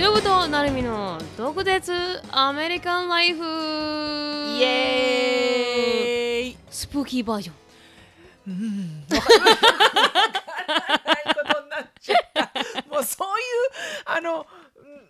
しのぶとなるみの特別アメリカンライフ。イエーイ。スプーキーバージョン。うん。わからないことになっちゃった。もうそういうあのうん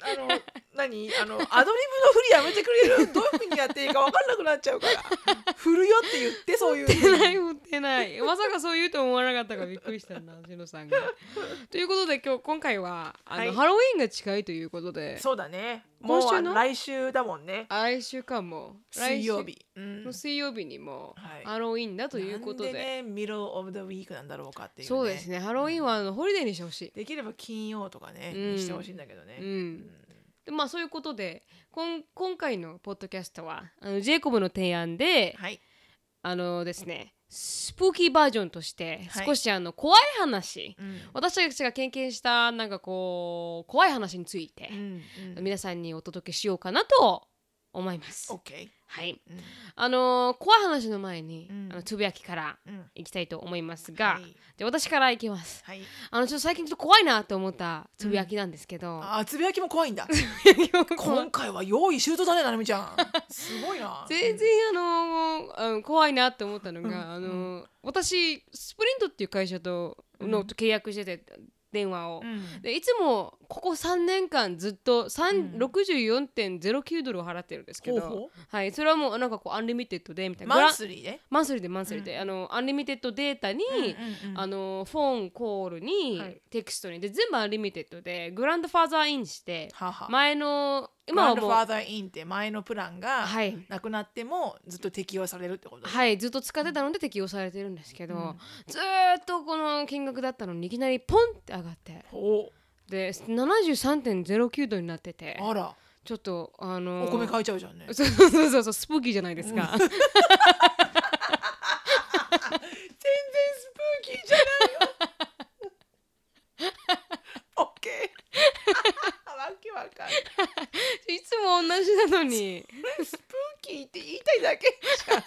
あの何？あのアドリブの振りやめてくれる？どういうふうにやっていいか分かんなくなっちゃうから。振るよって言ってそういう振ってふうにない振ってない。まさかそう言うと思わなかったからびっくりしたなしのさんが。ということで今日今回はあの、はい。ハロウィーンが近いということで。そうだね。もう今週の来週だもんね。来週間も。水曜日、うん。の水曜日にもはい。ハロウィーンだということで,、なんでね middle of the week なんだろうかっていう、ね、そうですね。ハロウィーンはあの holiday にしてほしい。できれば金曜とかね、うん。にしてほしいんだけどね、うんでまあそういうことでこん今回のポッドキャストはあのジェイコブの提案ではい。あのですね spooky version としてはい。少しあの怖い話、うん。私たちが経験したなんかこう怖い話について皆さんにお届けしようかなと思います。OK はい、うん。あのー怖い話の前に、うん。あのつぶやきからうん。いきたいと思いますが、はい。で私からいきます。はい。あのちょっと最近ちょっと怖いなと思ったつぶやきなんですけど、あつぶやきも怖いんだ。今回は用意周到だねななみちゃん。すごいな。全然あの怖いなって思ったのが、あのー私スプリントっていう会社との契約してて電話を、うん。でいつもここ3年間ずっと3うん。64.09ドルを払ってるんですけど、はい、それはもうなんかこう unlimited でみたいな。 monthly で？ monthly で monthly で、あの unlimited data に、あの phone call に、はい。テキストに。で全部 unlimited で grandfather in してはは前の今はもう。ファーザーインって前のプランがはい。なくなってもずっと適用されるってこと？はいずっと使ってたので適用されてるんですけど、うん。ずーっとこの金額だったのにいきなりポンって上がって。おで73.09ドルになってて。あら。ちょっとあのーお米買えちゃうじゃんね。そうそうそうそうそうスプーキーじゃないですか、全然スプーキーじゃないよオッケーわけわかんないいつも同じなのに。スプーキーって言いたいだけ。じゃん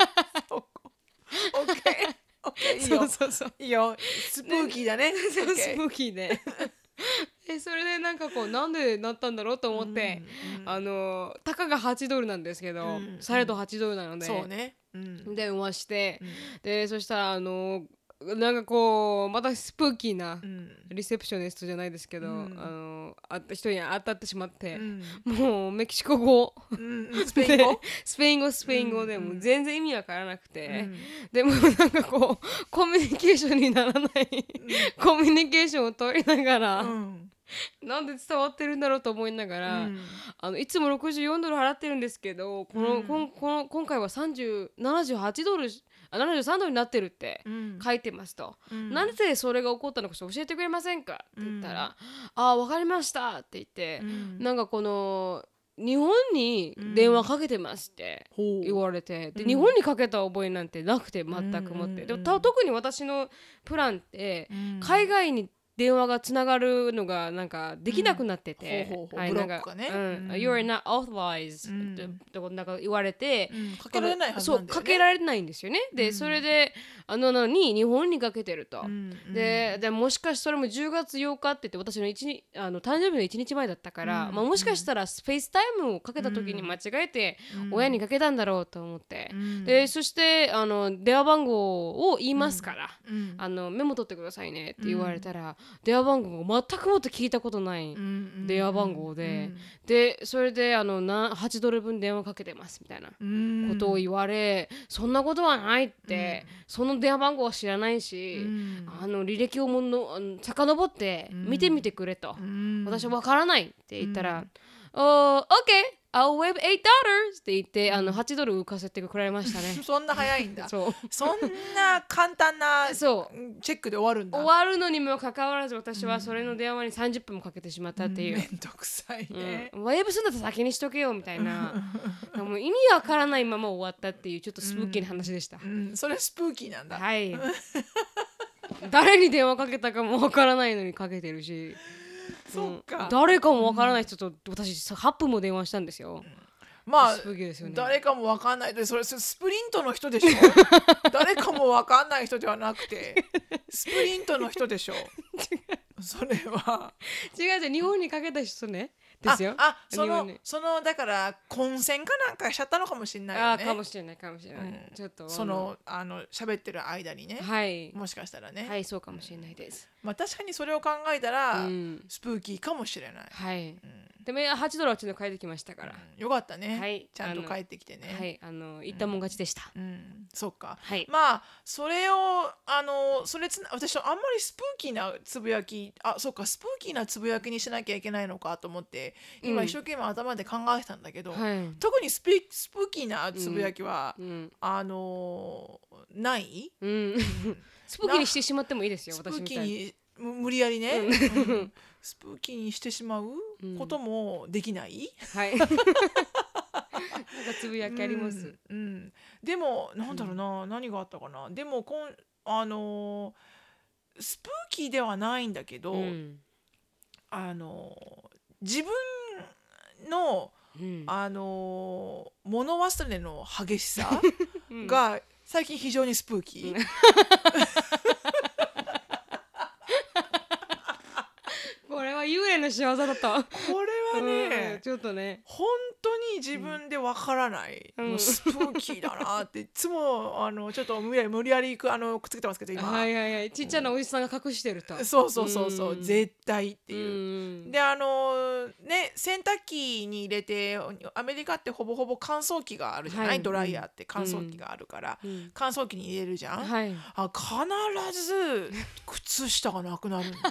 そこオッケーオッケーいいよ。そうそうそう。いいよ。スプーキーだね。そスプーキーでえそれでなんかこうなんでなったんだろうと思って、うんうん。あのたかが8ドルなんですけど、うんされど8ドルなので、そうね。うん。電話して、うん。でそしたらあのなんかこうまたスプーキーなうん。リセプショニストじゃないですけど、うん。あの会った人に当たってしまってう、ん。もうメキシコ語。スペイン語？でスペイン語スペイン語でうんもう全然意味わからなくて、うん。でもなんかこうコミュニケーションにならない。コミュニケーションを取りながら、うん。なんで伝わってるんだろうと思いながら、うん。あのいつも64ドル払ってるんですけどこの、うん。こんこの今回は3078ドルあ73ドルになってるってうん。書いてますと、うん。なんでそれが起こったのか教えてくれませんか？って言ったら「ああ分かりました」って言ってう、ん。なんかこの日本に電話かけてますって言われて、でうん。日本にかけた覚えなんてなくて全くもって、うん。で特に私のプランってうん。海外に電話がつながるのがなんかできなくなってて、うん。ほうほうほう。はいブロックがね。うん。うん。You're not authorized、うん。なんか言われて、うん。かけられないはずそなんだよね。うかけられないんですよね。で、うん。それであのなのに日本にかけてると、うん。ででもしかしそれも10月8日って言って私の一日あの誕生日の1日前だったから、うん。まあ、もしかしたらスペースタイムをかけた時に間違えて親にかけたんだろうと思って、うん。でそしてあの電話番号を言いますから、うん。あのメモ取ってくださいねって言われたら、電話番号が全くもって聞いたことない、うん電話番号で。でそれであのな8ドル分電話かけてますみたいなうん。ことを言われ、そんなことはないって、その電話番号は知らないし、うん。あの履歴をもの遡って見てみてくれと、うん。私は分からないって言ったら「おー OK I'll waive $8」って言ってあの8ドル浮かせてくれましたね。そんな早いんだ。そう。そんな簡単なそう。チェックで終わるんだ。終わるのにもかかわらず私はそれの電話に30分もかけてしまったっていう。め。んどくさいね。うん、ワイブすんだったら先にしとけよみたいな。もう意味わからないまま終わったっていうちょっとスプーキーな話でした、うん。それスプーキーなんだ。はい。誰に電話かけたかもわからないのにかけてるしそうん誰かもわからない人と私さ8分も電話したんですよ、まあね。誰かもわかんない。でそれスプリントの人でしょ？誰かもわかんない人ではなくてスプリントの人でしょ？それは。違う違う日本にかけた人ねですよ。ああそのそのだから混戦かなんかしちゃったのかもしれないあよね。かもしれないかもしれない、うん。ちょっと。そのあの喋ってる間にね、はい。もしかしたらね、はいそうかもしれないです、まあ確かにそれを考えたら、うん。スプーキーかもしれない、はい。うんでも8ドルはちょっと帰ってきましたから、うん。よかったね、はい。ちゃんと帰ってきてね、はい。あの言ったもん勝ちでした、うん、そっか。はい。まあそれをあのそれつな私あんまりスプーキーなつぶやきあそっかスプーキーなつぶやきにしなきゃいけないのかと思って今うん。一生懸命頭で考えてたんだけど、はい、特にスピスプーキーなつぶやきは、うん。あのない？うん、スプーキーにしてしまってもいいですよ私みたいに。無理やりね、うん。うん。スプーキーにしてしまう？うんこともできない、はい。なんかつぶやきあります、うんうん。でもなんだろうな、何があったかな？でもこんあのースプーキーではないんだけど、うん。あのー自分のうん。あのー物忘れの激しさ うん。が最近非常にスプーキー。これは幽霊の仕業だった。これはね、うんちょっとね。本当に自分でわからない、うん。もうスプーキーだなっていつもあのちょっと無理やり無理やりくあのくっつけてますけど今、はいはいはい。ちっちゃなおじさんが隠してると。そうそうそうそう、うん絶対っていう。うん。であのね洗濯機に入れてアメリカってほぼほぼ乾燥機があるじゃない、はい。ドライヤーって乾燥機があるから、うん。乾燥機に入れるじゃん、はい。あ必ず靴下がなくなるんだよ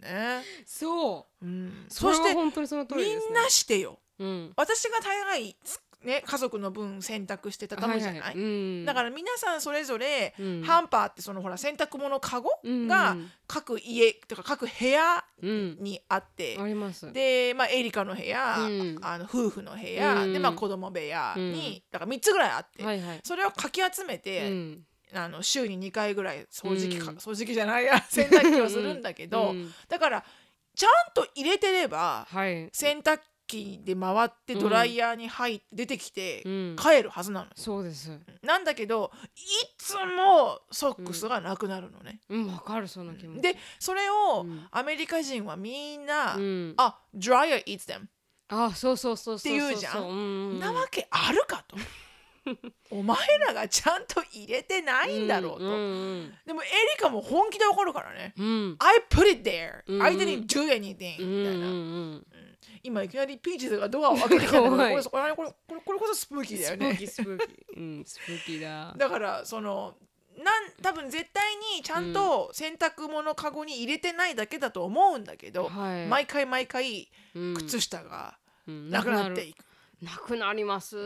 ね。そう。うん、そしては本当にその通りみんなしてよ。うん。私が大概つね家族の分洗濯して畳むじゃない、はいはい。うん。だから皆さんそれぞれ、うん。ハンパーってそのほら洗濯物かごうんが各家とか各部屋うん。にあって、あります。で、まあ、エリカの部屋、うん。あの夫婦の部屋、うん。で、まあ、子供部屋に、うん。だから3つぐらいあって、はいはい。それをかき集めうて、んあの週に2回ぐらい掃除機か、うん。掃除機じゃないや 洗濯機をするんだけど、うんだからちゃんと入れてればはい。洗濯機で回ってドライヤーに入って出てきてうん。帰るはずなの。よ、そうです。なんだけどいつもソックスがなくなるのね。うん。わかるその気持ち。でそれをうん。アメリカ人はみんな、うん。あ dryer eats them あそうそうそうそうそうって言うじゃん。なわけあるかと。お前らがちゃんと入れてないんだろうと。うんでもエリカも本気で怒るからね。うん I put it there.、うん I didn't do anything. うんみたいな。うん今いきなりピーチズがドアを開けてきたんだけどこれこれこれこれこれこそスプーキーだよねスプーキ。ーうんスプーキーだだからそのなん多分絶対にちゃんと洗濯物かごに入れてないだけだと思うんだけど、はい毎回毎回うん靴下がうんなくなっていく、なくなります。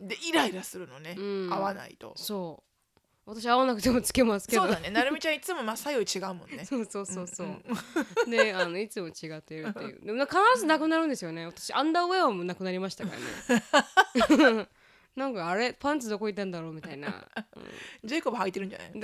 でイライラするのね、うん。合わないと。そう。私合わなくてもつけますけど。そうだね。なるみちゃんいつも真っ左右違うもんね。そうそうそうそう、んであのいつも違っているっていう。でも必ずなくなるんですよね。私アンダーウェアもなくなりましたからね なんかあれパンツどこ行ったんだろうみたいな、ジェイコブ履いてるんじゃない？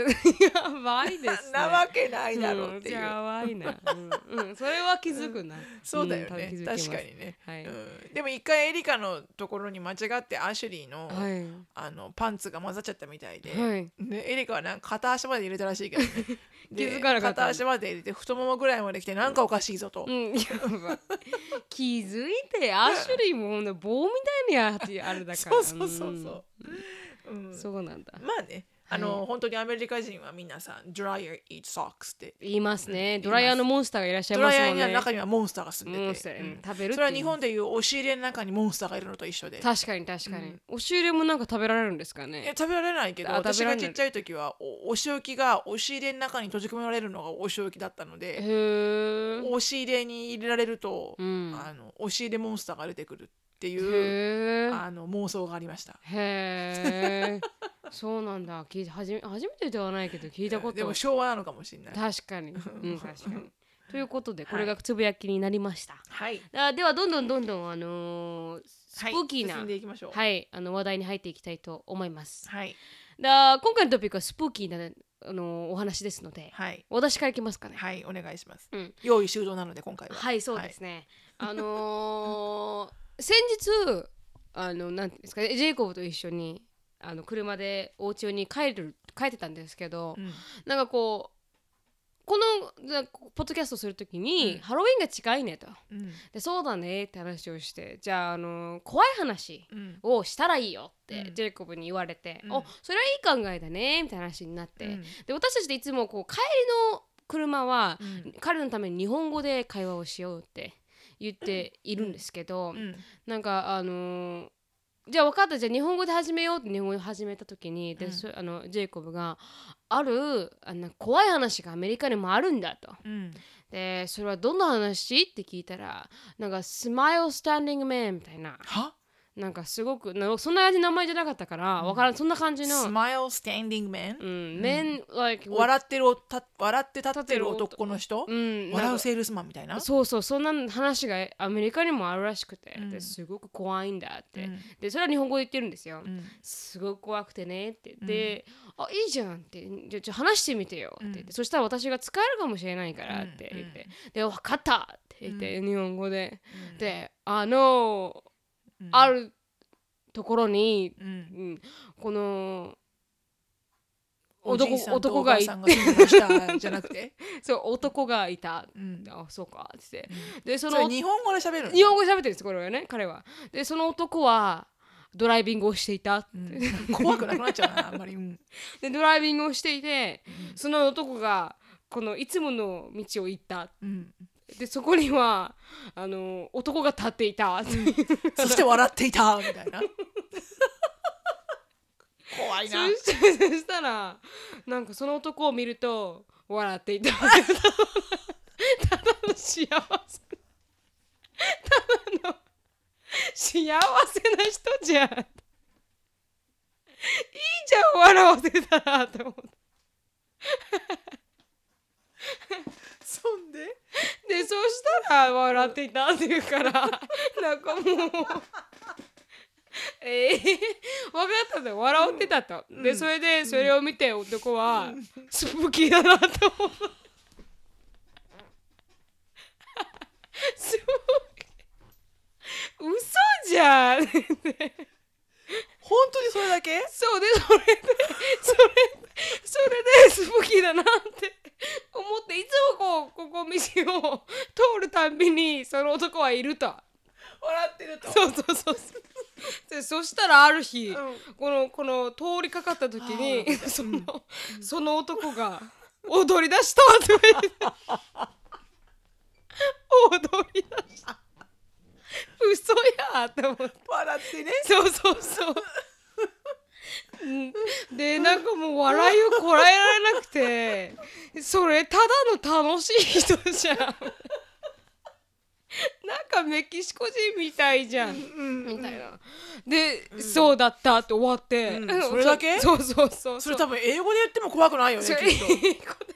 やばいですね。なわけないだろうっていう、んやばいな、うんうん、それは気づくな、そうだよね。確かにね、はい、うん、でも一回エリカのところに間違ってアシュリーの,、はい。あのパンツが混ざっちゃったみたいで、はい。でエリカはなんか片足まで入れたらしいけどね。で 気づかなかった片足まで入れて太ももぐらいまで来てなんかおかしいぞと、うん、やばい気づいてアシュリーもほんと棒みたいにあってあれだから。そうそうそうそう、うん。うん。そうなんだ。まあねあの、本当にアメリカ人は皆さん dryer eat socks って言いますね、うんドライヤーのモンスターがいらっしゃいドライヤーますもんね。の中にはモンスターが住んでて。モンスター、うん。食べるそれは日本でいう押し入れの中にモンスターがいるのと一緒で。確かに確かに、押し入れもなんか食べられるんですかいやね食べられないけど私がちっちゃい時はおお仕置きが押し入れの中に閉じ込められるのがお仕置きだったのへでえ押し入れに入れられると、うん。あの押し入れモンスターが出てくるっていうあの妄想がありました。へえそうなんだ。聞いて初め初めてではないけど聞いたこと。でも昭和なのかもしれない。確かに、うん、確かに。ということではい。これがつぶやきになりました、はい。あではどんどんどんどんあのースプはいーキーな、進んでいきましょう。はい、あの話題に入っていきたいと思います。はい。だ今回のトピックはスプーキーなあのお話ですので、はい。私からいきますかね。はいお願いします、うん。用意周到なので今回は。はい、そうですね。あのー 先日あのなんていうんですかねジェイコブと一緒にあの車でお家に帰る帰ってたんですけど、うん。なんかこうこのなポッドキャストするときに、うん。ハロウィンが近いねと。うん。でそうだねって話をしてじゃああの怖い話うん。をしたらいいよって、うん。ジェイコブに言われて、うん。おそれはいい考えだねみたいな話になって、うん。で私たちでいつもこう帰りの車は、うん。彼のために日本語で会話をしようって言っているんですけど、うん。なんかあのーじゃあ分かったじゃあ日本語で始めようって日本語で始めた時にで、あのジェイコブがあるあの怖い話がアメリカにもあるんだと。うん。でそれはどんな話？って聞いたらなんかスマイルスタンディングマンみたいな。は？なんかすごくなそんな名前じゃなかったから、わからんそんな感じの、Smile standing man うん、men like 笑ってるおた笑って立ってる男の人？うん笑うセールスマンみたいな？そうそうそんな話がアメリカにもあるらしくて、うん。ですごく怖いんだって、うん。でそれは日本語で言ってるんですよ、うん。すごく怖くてねって。で、あいいじゃんって。じゃじゃあ話してみてよ。って言って、そしたら私が使えるかもしれないからって言って、で分かったって言って、日本語で、であの、うんあるところに、うん。うん、このおじいさんと男がいたじゃなくて？そう男がいた、うん。あそうかって。言って、でその日本語で喋るの？日本語で喋ってるんですこれはね彼は。でその男はドライビングをしていた。怖くなくなっちゃうなあんまり。うん。でドライビングをしていて、その男がこのいつもの道を行った。うんでそこにはあの男が立っていた、そして笑っていたみたいな。怖いそなそしたらなんかその男を見ると笑っていた。ただの幸せ。ただの幸せな人じゃん。いいじゃん笑わせたらと思ってそんで？でそしたら笑っていたって言うからなんかもうええ分かったんだよ。笑ってたと、でそれでそれを見て男はスプーキーだなと思う。スプーキー嘘じゃん本当にそれだけ？そうでそれでそれそれでスプーキーだなって思っていつもこうここ道を通るたんびにその男はいると。笑ってると。そうそうそうでそしたらある日、うん。このこの通りかかった時にそのその男が踊り出したと言って。踊り出した嘘やと思って。笑ってね。そうそうそう。うん。でなんかもう笑いをこらえられなくて。それただの楽しい人じゃんなんかメキシコ人みたいじゃん、うんみたいな。で、そうだったって終わって、うん。それだけ？そうそうそうそれ多分英語で言っても怖くないよねそれきっと。英語で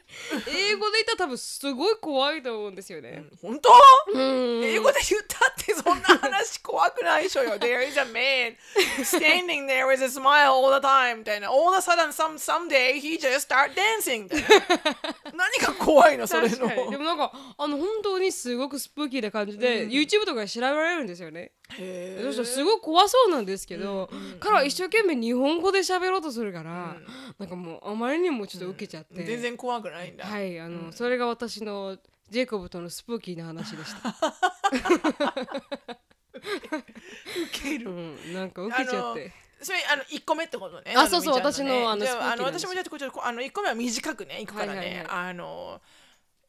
英語で言ったら多分すごい怖いと思うんですよね、本当？うん。英語で言ったってそんな話怖くないでしょよ。There is a man standing there with a smile all the time みたいな。All of a sudden some, someday he just start dancing。何が怖いのそれの。でもなんかあの本当にすごくスプーキーな感じで、YouTube とかで調べられるんですよね。へそしたらすごい怖そうなんですけど、彼は一生懸命日本語で喋ろうとするから、なんかもうあまりにもちょっと受けちゃって、全然怖くないんだ。はいあの、それが私のジェイコブとのスプーキーな話でした、ウケる。うん、なんか受けちゃって。それあの1個目ってことね。あそうそうね。私のあのああの私もじゃあこちょっとあの1個目は短くね、いくからね。はいはいはい。あの、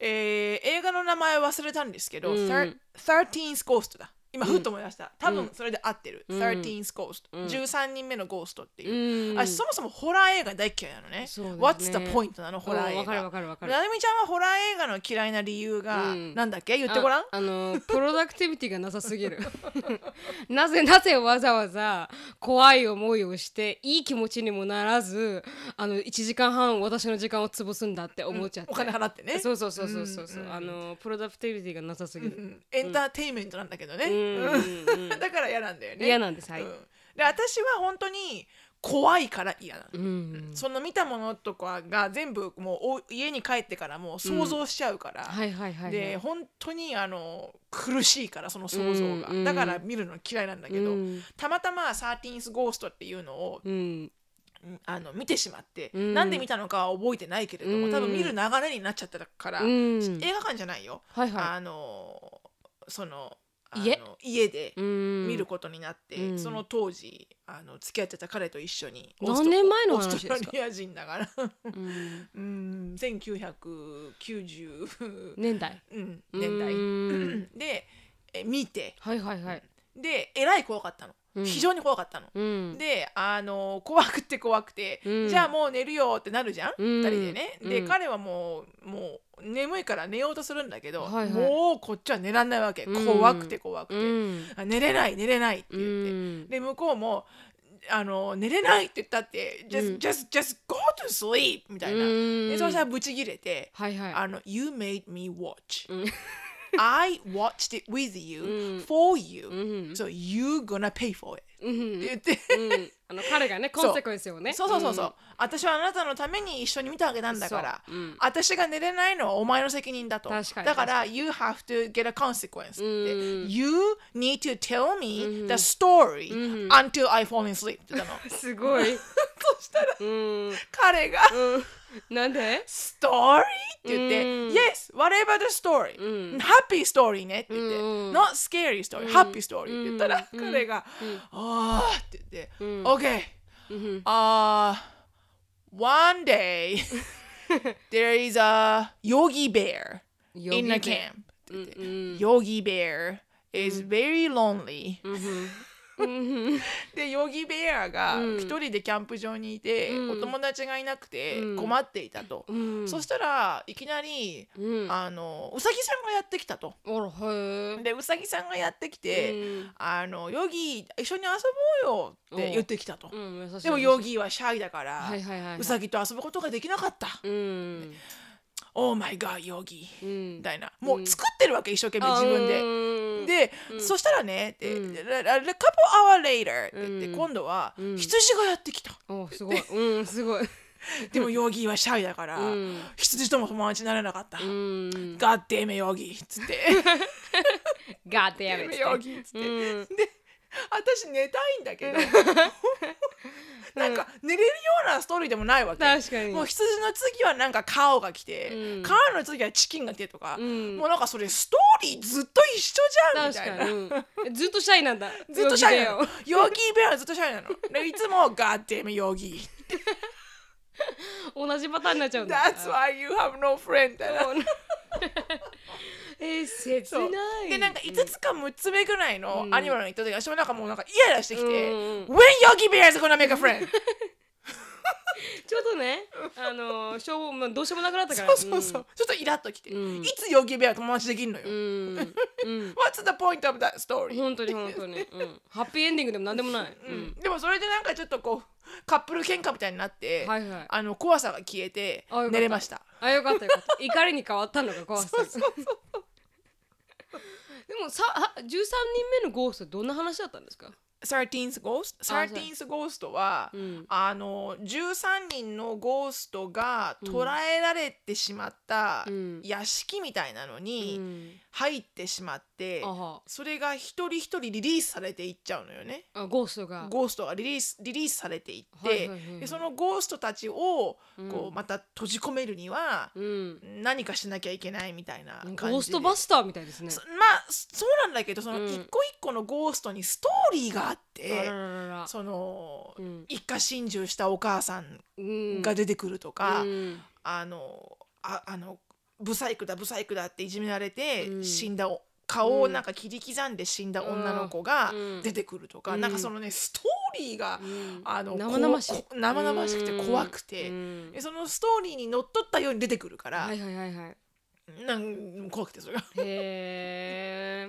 えー映画の名前忘れたんですけど、うん Thir- 13th Ghost だ。今、ふっと思い出した。多分それで合ってる。うん。13th Ghost、13人目のゴーストっていう。うん。あそもそもホラー映画大嫌いなのね。そうですね。What's the point なの？ホラー映わかるわかるわかる。なるみちゃんはホラー映画の嫌いな理由が、うん。なんだっけ？言ってごらん。あ。あのプロダクティビティがなさすぎる。なぜなぜわざわざ怖い思いをしていい気持ちにもならずあの1時間半私の時間を潰すんだって思っちゃって、お金払ってね。そうそうそうそうそうそう、あのプロダクティビティがなさすぎる、うんエンターテインメントなんだけどね。うだから嫌なんだよね。嫌なんですはい、うん。で私は本当に怖いから嫌なの。うんその見たものとかが全部もうお家に帰ってからもう想像しちゃうから、はいはいはいはい。で本当にあの苦しいからその想像が、うんうんだから見るの嫌いなんだけど、うん。たまたま「13th ゴースト」っていうのをうん。あの見てしまって、うん。なんで見たのかは覚えてないけれども、うん。多分見る流れになっちゃったから、うん。映画館じゃないよ、はいはあのその家？家で見ることになって、うん。その当時あの付き合ってた彼と一緒に何年前のオーストラリア人だから。うん。うん1990、年代。うん、年代。うん。でえ見て。はいはいはい。でえらい怖かったの、うん。非常に怖かったの。うん。であの怖くて怖くて、うん。じゃあもう寝るよってなるじゃん、うん。二人でね。で、うん。彼はもうもう眠いから寝ようとするんだけど、はいはい。もうこっちは寝らんないわけ、うん。怖くて怖くて、寝れない寝れないってう言って、ん。で向こうもあの寝れないって言ったって、just うん。just just go to sleep みたいな。うん。でそしたらブチギレて、はいはい。あの You made me watch、うん I watched it with you、うん。for you、うん so you gonna pay for it. うん って言って、彼がねコンセクエンスをね。そうそうそうそう、私はあなたのために一緒に見てあげたんだから、私が寝れないのはお前の責任だと。だから you have to get a consequence you need to tell me うん the story、うん until I fall asleep って言ったの。う んすごい。そしたらうん。彼がうんなんで story って言って、うん yes whatever the story、うん happy story ねって言って、うん not scary story、うん happy story って言ったら、うん彼が、うんああって言って、うん OK うん Uh, one day there is a yogi bear in a camp. うんうん Yogi bear is very lonely. うんうん で、ヨギベアがうん。一人でキャンプ場にいて、うん。お友達がいなくてうん。困っていたと。うん。そしたらいきなり、うん。ああのうさぎさんがやってきたと。で、うさぎさんがやってきて、うん。あのヨギ一緒に遊ぼうよって言ってきたと。でもヨギはシャイだから、うさぎと遊ぶことができなかった。うん。オーマイガーヨギ。うん。みたいな。もう作ってるわけ一生懸命自分で。でそしたらね、でうん。a couple hour later って言って、うん。今度はうん。羊がやってきた。おすごい。うんすごい。でもヨギはシャイだから、うん。羊とも友達になれなかった。うん。ガッデーメヨギっつって。ガーテやめデーメヨギっつって。うん。で、私寝たいんだけど、なんか寝れるようなストーリーでもないわけ。確かにもう羊の次はなんかカオが来て、うんカオの次はチキンが来てとか、うんもうなんかそれストーリーずっと一緒じゃんみたいな確か。にうんずっとシャイなんだ ずっとシャイなヨの。ヨギベアはずっとシャイなの。でいつもガッデーメヨギ。ギ 同じパターンになっちゃうんだ That's why you have no friend。そうえー切そう。ないでなんか5つか6つ目ぐらいのうん。アニマルに行った時私もなんかもうなんかイライラしてきて、うん When Yogi Bear is gonna make a friend ちょっとねあのしょうまあどうしようもなくなったから。そうそうそう、ちょっとイラッときて、うん。いつヨギベア友達できるのよ、うん。うん。うん、What's the point of that story? 本当に本当に、うん、ハッピーエンディングでもなんでもない、ううん。ん、でもそれでなんかちょっとこうカップル喧嘩みたいになって、はいはい。あの怖さが消えて寝れました。あよかったよかった。怒りに変わったのが怖さ。でもさ13人目のゴーストどんな話だったんですか？13th Ghost? そう 13th Ghost は、うん。あの13人のゴーストが捕らえられてしまったうん。屋敷みたいなのうにん。入ってしまって、それが一人一人リリースされていっちゃうのよね。あゴーストが。ゴーストがリリースリリースされていって、はいはいはいはい。でそのゴーストたちをうん。こうまた閉じ込めるにはうん。何かしなきゃいけないみたいな感じゴで。ーストバスターみたいですね。そまあそうなんだけどそのうん。一個一個のゴーストにストーリーがあって、その、うん。一家心中したお母さんうん。が出てくるとか、うん。あのああのブサイクだブサイクだっていじめられて、うん。死んだお顔をなんか切り刻んで死んだ女の子がうん。出てくるとか、うん。なんかそのねストーリーが、うん。あの生々し生々しくて怖くて、うん。でそのストーリーにのっとったように出てくるから、はいはいはいはいなん怖くてそれがへえ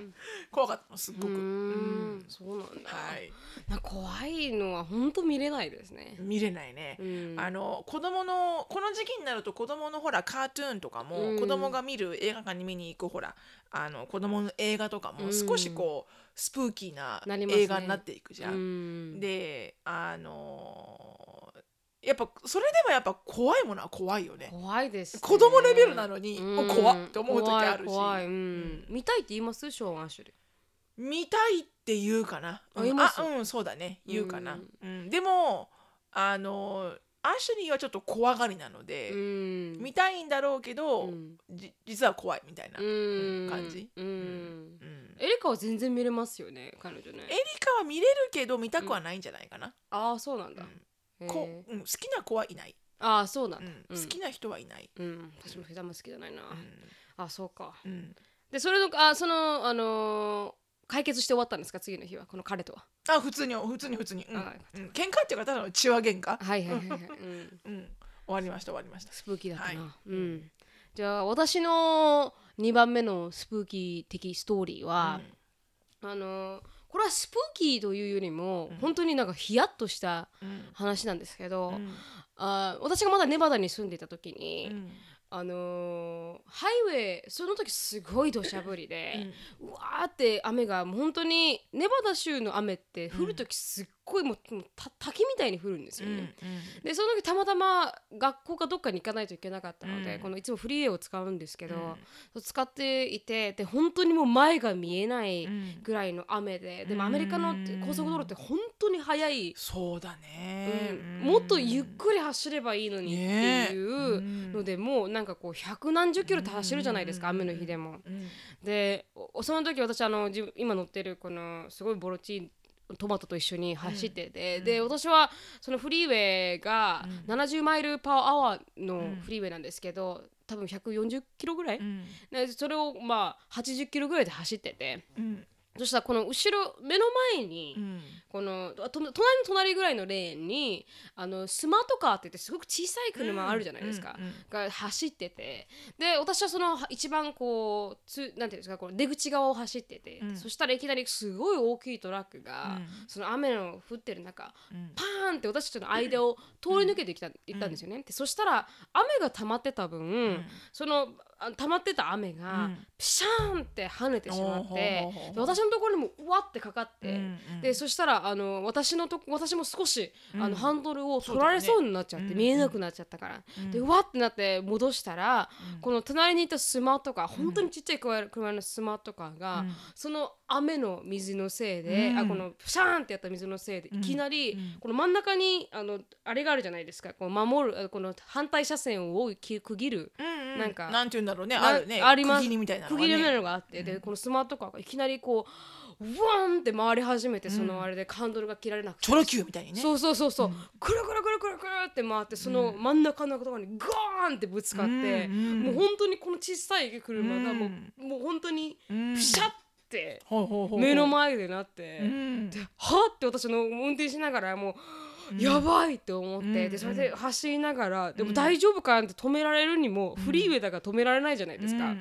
怖かったのすっごく。うーうん。んそうなんだ、はい、な怖いのは本当見れないですね。見れないね。うん。あの子供のこの時期になると子供のほらカートゥーンとかも、うん。子供が見る映画館に見に行くほらあの子供の映画とかもうん。少しこう、スプーキーな映画になっていくじゃん。うん。であのやっぱそれでもやっぱ怖いものは怖いよね。怖いです、ね。子供レベルなのにうん。もう怖っって思う時あるし。怖い怖い。うん。見たいって言います？ショーン・アシュリ見たいって言うかな。うん。あうんそうだね。言うかな。ううん。でもあのアシュリーはちょっと怖がりなので、うん。見たいんだろうけど、うん。じ実は怖いみたいな、うん。感じ。うん。うん。エリカは全然見れますよね彼女ね。エリカは見れるけど見たくはないんじゃないかな、ああそうなんだ、うんこうん好きな子はいない、ああそうなんだ、うん。好きな人はいない、うん。私もあんま好きじゃないな、うあそうか。んうん。でそれのあそのあのー解決して終わったんですか？次の日は。この彼とは。あ普通に普通に普通に、うん。あうん。喧嘩っていうかただの血話喧嘩、はいはいはいはい、うん、うん、終わりました終わりました。スプーキーだったな、はい。うん。じゃあ私の2番目のスプーキー的ストーリーは、あのーこれはスプーキーというよりも、本当になんかヒヤッとしたうん。話なんですけど、うん。あー私がまだネバダに住んでいた時に、うん。あのーハイウェイその時すごい土砂降りで、うわーって雨が本当にネバダ州の雨って降る時すっごいもうもうた滝みたいに降るんですよね。でその時たまたま学校かどっかに行かないといけなかったので、うん。このいつもフリーウェイを使うんですけど、うん。使っていてで本当にもう前が見えないうんぐらいの雨ででもアメリカの高速道路って本当に速い、そうだね、うん。もっとゆっくり走ればいいのにっていうねので、もうなんかこう百何十キロって走るじゃないですか、雨の日でも。うん。でおその時私あの今乗ってるこのすごいボロチトマトと一緒に走ってて、で私はそのフリーウェイが70マイルパーアワーのフリーウェイなんですけど、多分140キロぐらい、それをまあ80キロぐらいで走ってて。うんそしたらこの後ろ目の前に、うん。このと隣の隣ぐらいのレーンにあのスマートカーって言ってすごく小さい車あるじゃないですか、うんうん。が走ってて。で私はその一番こうつなんていうんですかこの出口側を走ってて、うん。そしたらいきなりすごい大きいトラックが、うん。その雨の降ってる中うん。パーンって私たちの間を通り抜けてきた、行ったんですよね。でそしたら雨が溜まってた分、そのあ溜まってた雨が、うん。ピシャーンって跳ねてしまってほうほうほうほう。で私のところにもうわってかかって、うんうん。でそしたらあの私のとこ私も少し、あうん。のハンドルを取られそうになっちゃって、うん。見えなくなっちゃったから、うん。でうわってなって戻したら、うん。この隣にいたスマートカー本当にちっちゃい車車のスマートカーが、うん。その雨の水のせいで、うん。あこのシャーンってやった水のせいで、うん。いきなり、うん。この真ん中にあのあれがあるじゃないですか。こう守るあこの反対車線をき区切るうんうん。なんかなんて言うんだろうね。なあるね。あります。区切りみたいなね。区切りののがあって、でこのスマートカーがいきなりこうワーンって回り始めて、そのあれでハンドルが切られなくて。チョロ Q みたいにね。そうそうそうそう、くるくるくるくるくるって回ってその真ん中のところにゴーンってぶつかって、うんもう本当にこの小さい車がもう,、もう本当にうん。プシャッてほうほうほうほう目の前でなって、うんではって私の運転しながらもう。やばいって思って、うん。でそれで走りながら、でも大丈夫かなって止められるにも、フリーウェイだから止められないじゃないですか。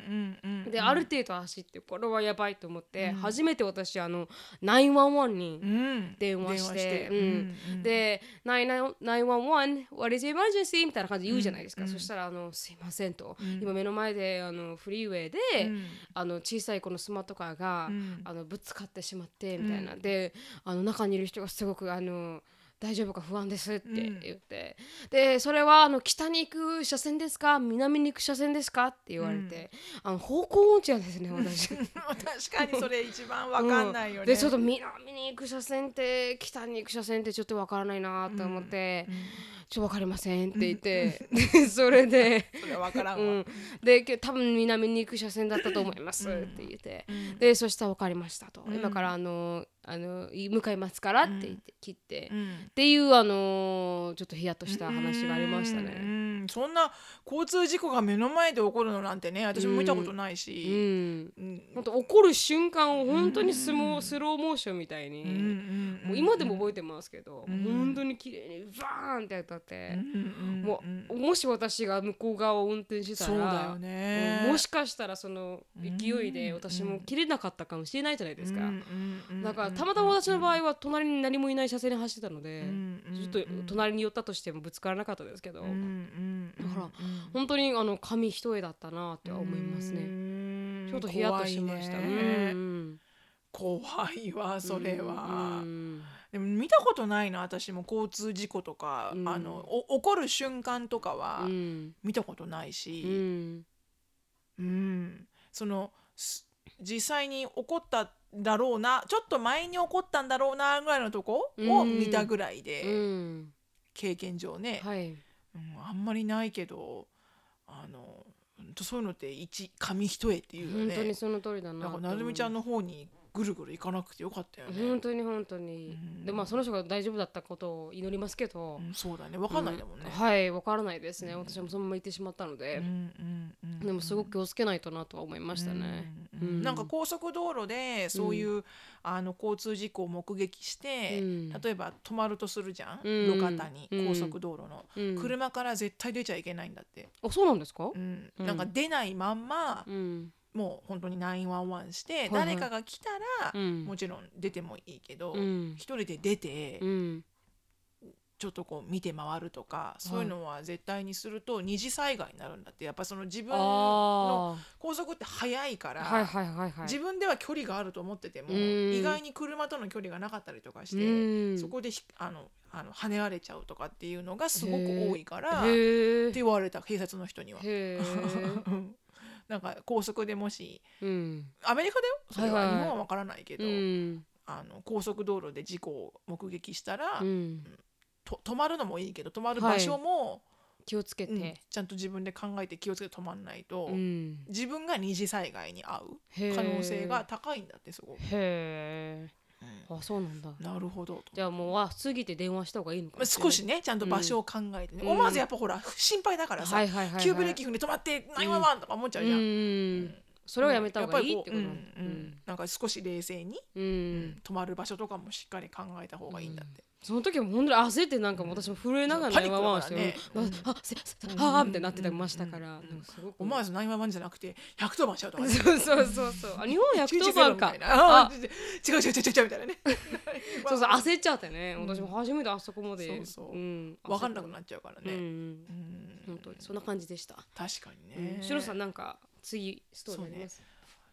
である程度走ってこれはやばいと思って、初めて私あの911にうん。電話して、電うん。うんで「911 what is emergency?」みたいな感じで言うじゃないですか、そしたらあの「すいません」と、今目の前であのフリーウェイで、うん。あの小さいこのスマートカーが、うん。あのぶつかってしまってみたいな、であの中にいる人がすごくあの大丈夫か不安ですって言って、でそれはあの北に行く車線ですか？南に行く車線ですか？って言われて、あの方向音痴なんですね私。確かにそれ一番わかんないよね、うんでちょっと南に行く車線って北に行く車線ってちょっとわからないなと思って、ちょっとわかりませんって言って、で それで。それわからんわ、うん、でけ多分南に行く車線だったと思いますって言って、でそしたら分かりましたと、今からあのあの向かいますからって言って切って、うん。っていうあのちょっとヒヤッとした話がありましたうね。ん。そんな交通事故が目の前で起こるのなんてね私も見たことないうん。し、うん。本当起こる瞬間を本当にスモースローモーションみたいに、うんうんもう今でも覚えてますけど、ん。本当に綺麗にバーンって当たって、うんもうもし私が向こう側を運転してたらね。もしかしたらその勢いで私も切れなかったかもしれないじゃないですか。だからたまたま私の場合は隣に何もいない車線に走ってたので、ちょっと隣に寄ったとしてもぶつからなかったですけど、だから本当にあの紙一重だったなって思いますね。ちょっとヒヤッとしました。怖い,、うん怖いわそれは、うんでも見たことないな私も交通事故とか、うん。あのお起こる瞬間とかはうん。見たことないうん。し、うん。そのす実際に起こっただろうなちょっと前に起こったんだろうなぐらいのとこをうん。見たぐらいで、うん。経験上ね、はい。うん、あんまりないけどあのそういうのって一紙一重っていうよね。本当にその通りだななるみちゃんの方にぐるぐる行かなくてよかったよね、本当に本当に、うん。でまあその人が大丈夫だったことを祈りますけど、うん、そうだね。分かんないんだもん。ね、はいわからないですね、私もそのまま行ってしまったので、うんうんうんでもすごく気をつけないとなとは思いましたね、うんうん。なんか高速道路でそういう、あの交通事故を目撃して、うん。例えば止まるとするじゃん、うん。路肩にうん。高速道路の、うん。車から絶対出ちゃいけないんだって、あそうなんですか？うん。うん。なんか出ないまんま、うん、もう本当に911して、はい誰かが来たら、うん。もちろん出てもいいけど、うん。一人で出て、うん。ちょっとこう見て回るとか、そういうのは絶対にすると二次災害になるんだって。やっぱその自分のあ高速って速いから、自分では距離があると思ってても、うん。意外に車との距離がなかったりとかして、うん。そこでひあのあの跳ねられちゃうとかっていうのがすごく多いからって言われた警察の人には。なんか高速でもしうん。アメリカだよ？それは、はいはい。はい日本は分からないけど、うん。あの高速道路で事故を目撃したら、うん。と止まるのもいいけど止まる場所も、気をつけうん。て、ちゃんと自分で考えて気をつけて止まんないと、うん。自分が二次災害に遭う可能性が高いんだってすごく。へえあそうなんだ。なるほど。と。じゃあもうあ過ぎて電話した方がいいのか少しねちゃんと場所を考えてね、うん。思わずやっぱほら心配だからさ、急ブレーキ踏んで止まって「911」とか思っちゃうじゃん。ううんん。それはやめた方がいいってことなんか少し冷静に、うん。うん止まる場所とかもしっかり考えた方がいいんだって。その時も本当に焦ってなんか私も震えながらパニックだから電話してねうん。うんあせせああみたいになってましたから。思わず911じゃなくて110番しちゃうとかね。そうそうそうそう。あ日本110 110番か。ああ違う違う違う違うみたいなね。そうそう焦っちゃってね。うん。私も初めてあそこまで。そうそう。うん。分かんなくなっちゃうからね。うん。本当にそんな感じでした。確かにね。うん。シロさんなんか次ストーリーあります？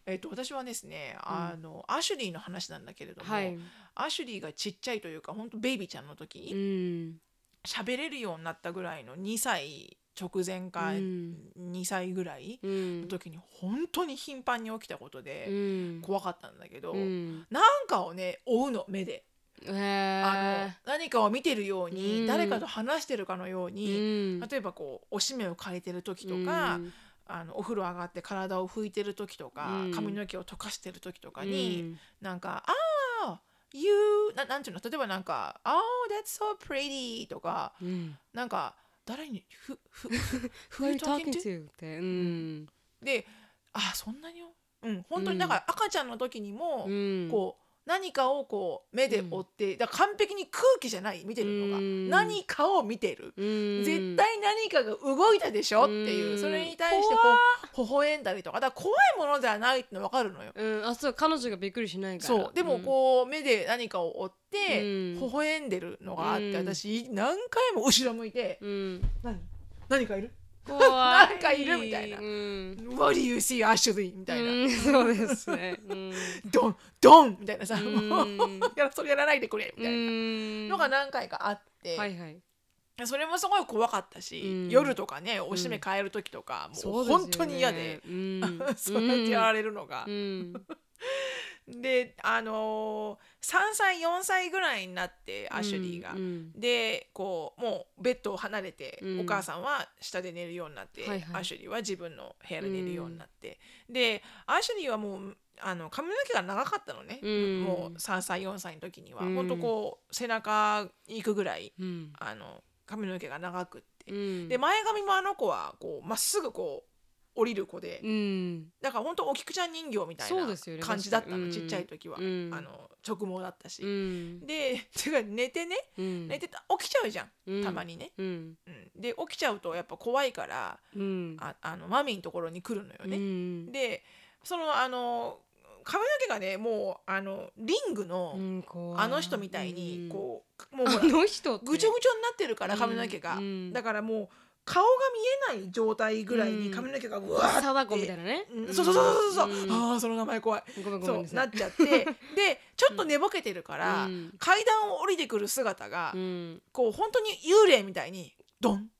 えっと私はですね、あのアシュリーの話なんだけれども、はい。アシュリーがちっちゃいというか本当ベイビーちゃんの時うにん。喋、れるようになったぐらいの2歳直前かうん。2歳ぐらいうん。の時に本当に頻繁に起きたことでうん。怖かったんだけど、うん。なんかをね追うの目で、へあのえ何かを見てるように、うん。誰かと話してるかのように、うん。例えばこうおしめを借りてる時とか、あのお風呂上がって体を拭いてる時とか、うん。髪の毛を溶かしてる時とかうん。に、なんか「ああ You」ななんていうの？例えばなんか「Oh that's so pretty」とかうん。なんか誰にふふふ Who are you talking to? to? って。うん。であそんなによ？うん。本当になん。か赤ちゃんの時にも、うん。こう何かをこう目で追って、だから完璧に空気じゃない見てるのが、うん。何かを見てる、うん。絶対何かが動いたでしょっていう、うん。それに対してほ微笑んだりとか。だから怖いものではないっての分かるのよ。うん。あそう彼女がびっくりしないから。そう。でもこう、目で何かを追って、うん。微笑んでるのがあって、うん。私何回も後ろ向いてうん、うん、「何？何かいる？なんかいるみたいなうん ?What do you see? Ashley?」みたいなうん、そうですね。うん。「ドンドン!」みたいなさ「うんもうやらそれやらないでくれ」みたいなうんのが何回かあって、はいはい。それもすごい怖かったし、うん夜とかねおしめ変える時とか、もう本当に嫌で、うん、そうやってやられるのがう。ん。であのー、3歳4歳ぐらいになってアシュリーが。うんでこうもうベッドを離れて、うん。お母さんは下で寝るようになって、はいはい。アシュリーは自分の部屋で寝るようになって、でアシュリーはもうあの髪の毛が長かったのね、うん。もう3歳4歳の時には、うん。ほんとこう背中に行くぐらいうん。あの髪の毛が長くって、うん。で前髪もあの子はこうまっすぐこう降りる子で、うん。だからほんとお菊ちゃん人形みたいな感じだったの、確かに。ちっちゃい時は、うん。あの直毛だったし、うん。でてか寝てねうん。寝てた起きちゃうじゃん、うん。たまにね、うん。うん、で起きちゃうとやっぱ怖いからうん。ああのマミーのところに来るのようね、ん。でそのあの髪の毛がねもうあのリングの、あの人みたいにこう、もうぐちょぐちょになってるから髪の毛が、うん。だからもう顔が見えない状態ぐらいに髪の毛がうわーって、貞子みたいなね。うん。そうそうそうそうそう、うん。ああその名前怖い。ごめんごそうめんなさないっちゃって。でちょっと寝ぼけてるから、うん。階段を降りてくる姿が、うん。こう本当に幽霊みたいにドン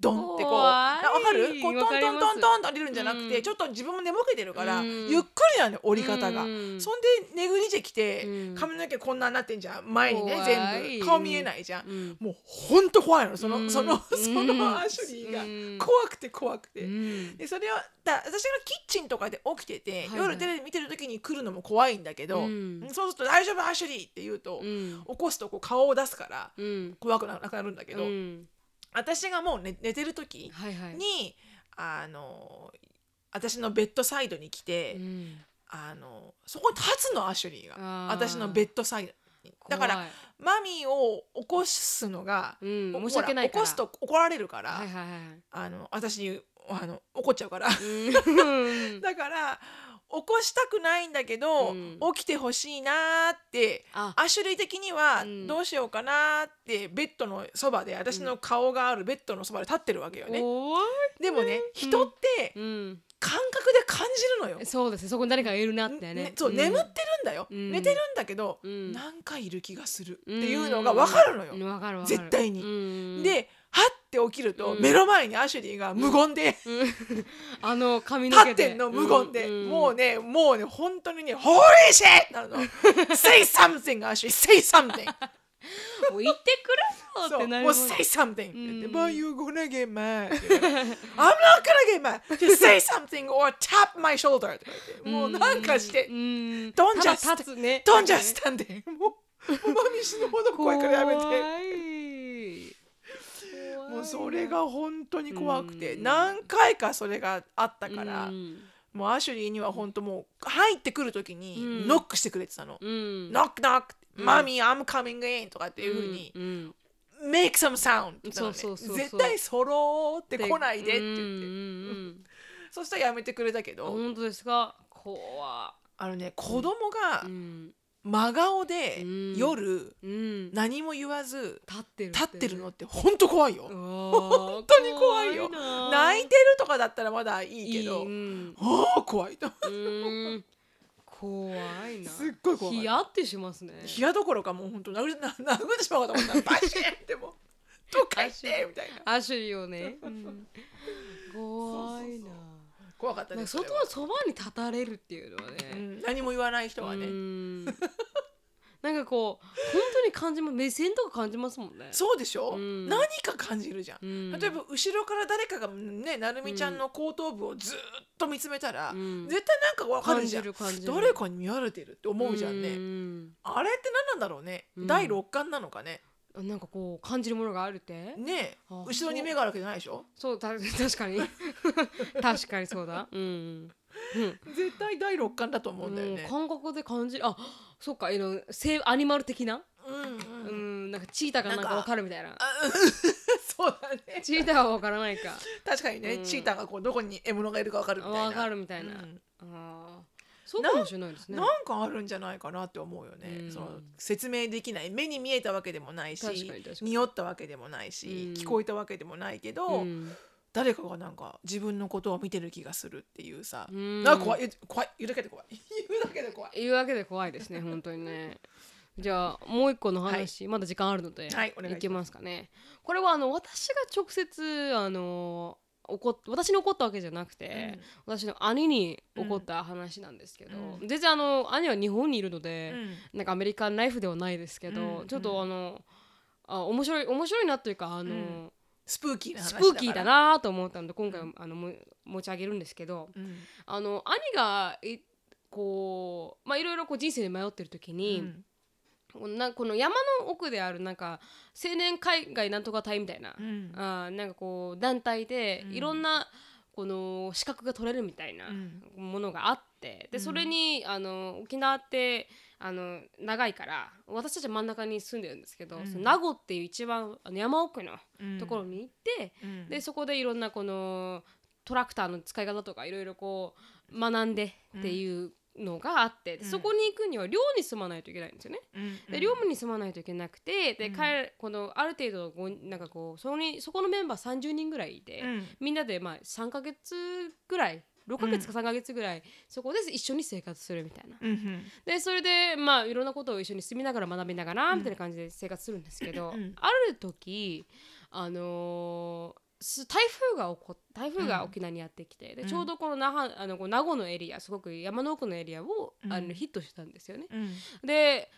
ドンってこう。わかる？こうトントントントンと降りるんじゃなくて、うん。ちょっと自分も寝ぼけてるから、うん。ゆっくりなんだよ降り方が、うん。そんでネグリジェ着て、うん。髪の毛こんなになってんじゃん前にね全部顔見えないじゃん、うん。もうほんと怖いのその、うん。そのうん。そのアシュリーが。うん。怖くて怖くて、うん。でそれはだ私がキッチンとかで起きてて、はいはい。夜テレビ見てる時に来るのも怖いんだけど、うん。そうすると「大丈夫アシュリー」って言うと、うん。起こすとこう顔を出すからうん。怖くなくなるんだけど、うん私がもう寝寝てる時はいはい。に、あの私のベッドサイドに来て、うん。あのそこに立つのアシュリーが。あー。私のベッドサイドに。だから怖いマミーを起こすのが、うんほ申し訳ないから。起こすと怒られるから、はいはいはいあの私にあの怒っちゃうから。うん。だから起こしたくないんだけど、うん。起きてほしいなーってあ。アシュリー的にはうん。どうしようかなーってベッドのそばで私の顔があるベッドのそばで立ってるわけよね。でもね人ってうん。感覚で感じるのよ。そうです。ねそこに誰かがいるなってね。ねそう、ん。眠ってるんだよ、うん。寝てるんだけど、うん。なんかいる気がするってうんいうのが分かるのよ。うんわかるわかる。絶対に。うん。でははって起きると、うん、目の前にアシュリーが無言で、うんうん、あの髪の毛で立ってんの無言で、うんうん、もうねもうね本当にね「ホーリーシェなの「Say something アシュリー Say something!」もう言ってくるぞってなるもん。もう say something って言って、うん、But you gonna get mad? I'm not gonna get mad. Just say something or tap my shoulder って言って、もうなんかして、うん、Don't just ただ立つね。Don't just stand there. もうマミシのほど怖いからやめて。怖い。もうそれが本当に怖くてうん。何回かそれがあったからうん。もうアシュリーには本当もう入ってくる時にうん。ノックしてくれてたの。うん。ノックノックうん。マミー I'm coming in とかっていうふうにうん。make some sound って絶対そろって来ないでって言って。そしたらやめてくれたけうんど本当ですか？怖あのね子供がうん真顔でうん。夜うん。何も言わず立ってる立ってるのって本当怖いよ。本本当に怖いよ。泣いてるとかだったらまだいいけどうん。ああ怖いとうん。怖いな。すっごい怖い。ヒヤってしますね。冷やどころかもう本当殴殴ってしまうかと思った バシーンってもう。どっか行ってみたいな。アシュリーをね、うん 怖いな怖かったです外のそばに立たれるっていうのはうね、ん。何も言わない人はね。うん。なんかこう本当に感じます目線とか感じますもんね。そうでしょ？うん。何か感じるじゃうん。ん例えば後ろから誰かがねなるみちゃんの後頭部をずーっと見つめたらうん。絶対なんかわかる感じじゃん。る感じる。誰かに見られてるって思うじゃんうねん。あれって何なんだろうね。うん。第六感なのかねなんかこう感じるものがあるって？ねあ後ろに目があるわけじゃないでしょ？そうた 確かに。確かにそうだ。うん。絶対第六感だと思うんだよもうね感覚で感じるあそうかあの生アニマル的な？うんううんんなんかチーターがなんかわかるみたいな。あ そうだね。チーターはわからないか。確かにね、うん。チーターがこうどこに獲物がいるか分かるみたいな。わかるみたいな、うん。あーそうかもしれないですね。なんかあるんじゃないかなって思うよね、うん。その説明できない。目に見えたわけでもないし匂ったわけでもないし、うん。聞こえたわけでもないけど、うん。誰かがなんか自分のことを見てる気がするっていうさ、うん。なんか怖い。え怖い。言うだけで怖い。言うだけで怖い。いうわけで怖いですね 本当にね。じゃあもう一個の話、まだ時間あるので、はいいします。けますかね。これはあの私が直接あの怒っ私に怒ったわけじゃなくて、私の兄に怒った話なんですけど、う全然あの兄は日本にいるのうで、ん。なんかアメリカンライフではないですけど、うん。ちょっとあのあ面白い面白いなというかあの、うん。スプーキーな話スプーキーだなと思ったので今回はあのも持ち上げるんですけどうん。あの兄がいこうまあいろいろこう人生で迷ってる時うに、なこの山の奥であるなんか青年海外なんとか隊みたいな、うん。あーなんかこう団体でうん。いろんなこの資格が取れるみたいなうん。ものがあってでうん。それにあの沖縄ってあの長いから私たちは真ん中に住んでるんですけど、うん。その名護っていう一番あの山奥のうん。ところに行って、うん。でそこでいろんなこのトラクターの使い方とかいろいろこう学んでっていうのがあって、でうん。そこに行くには寮に住まないといけないんですよね。うん。で寮務に住まないといけなくてで、うん。彼このある程度ごなんかこうそこにそこのメンバー30人ぐらいいて、うん。みんなでまあ3ヶ月ぐらい6ヶ月か3ヶ月ぐらい、そこで一緒に生活するみたいな。うんでそれでまあいろんなことを一緒に住みながら学びながらうんみたいな感じで生活するんですけど、うん。ある時あのーす台風が起こっ台風が沖縄にやってきて、でうん。ちょうどこの那覇あの名護のエリアすごく山の奥のエリアを、あうん。のヒットしたんですよね。うん。で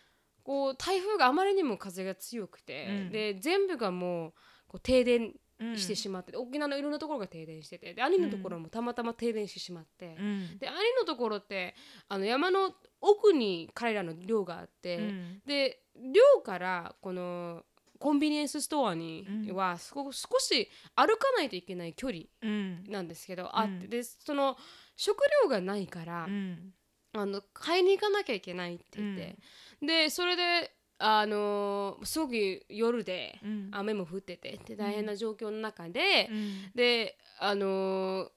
こう台風があまりにも風が強くて、うん。で全部がもうこう停電うん。してしまって、沖縄のいろんなところが停電しててで兄のところもたまたま停電してしまって、うん。で兄のところってあの山の奥に彼らの寮があって、うん。で寮からこのコンビニエンスストアにうん。はすごく少し歩かないといけない距離うん。なんですけど、あってうんでその食料がないから、うん。あの買いに行かなきゃいけないって言って、でそれであのーすごく夜でうん。雨も降っててで大変な状況の中で、うん。であのー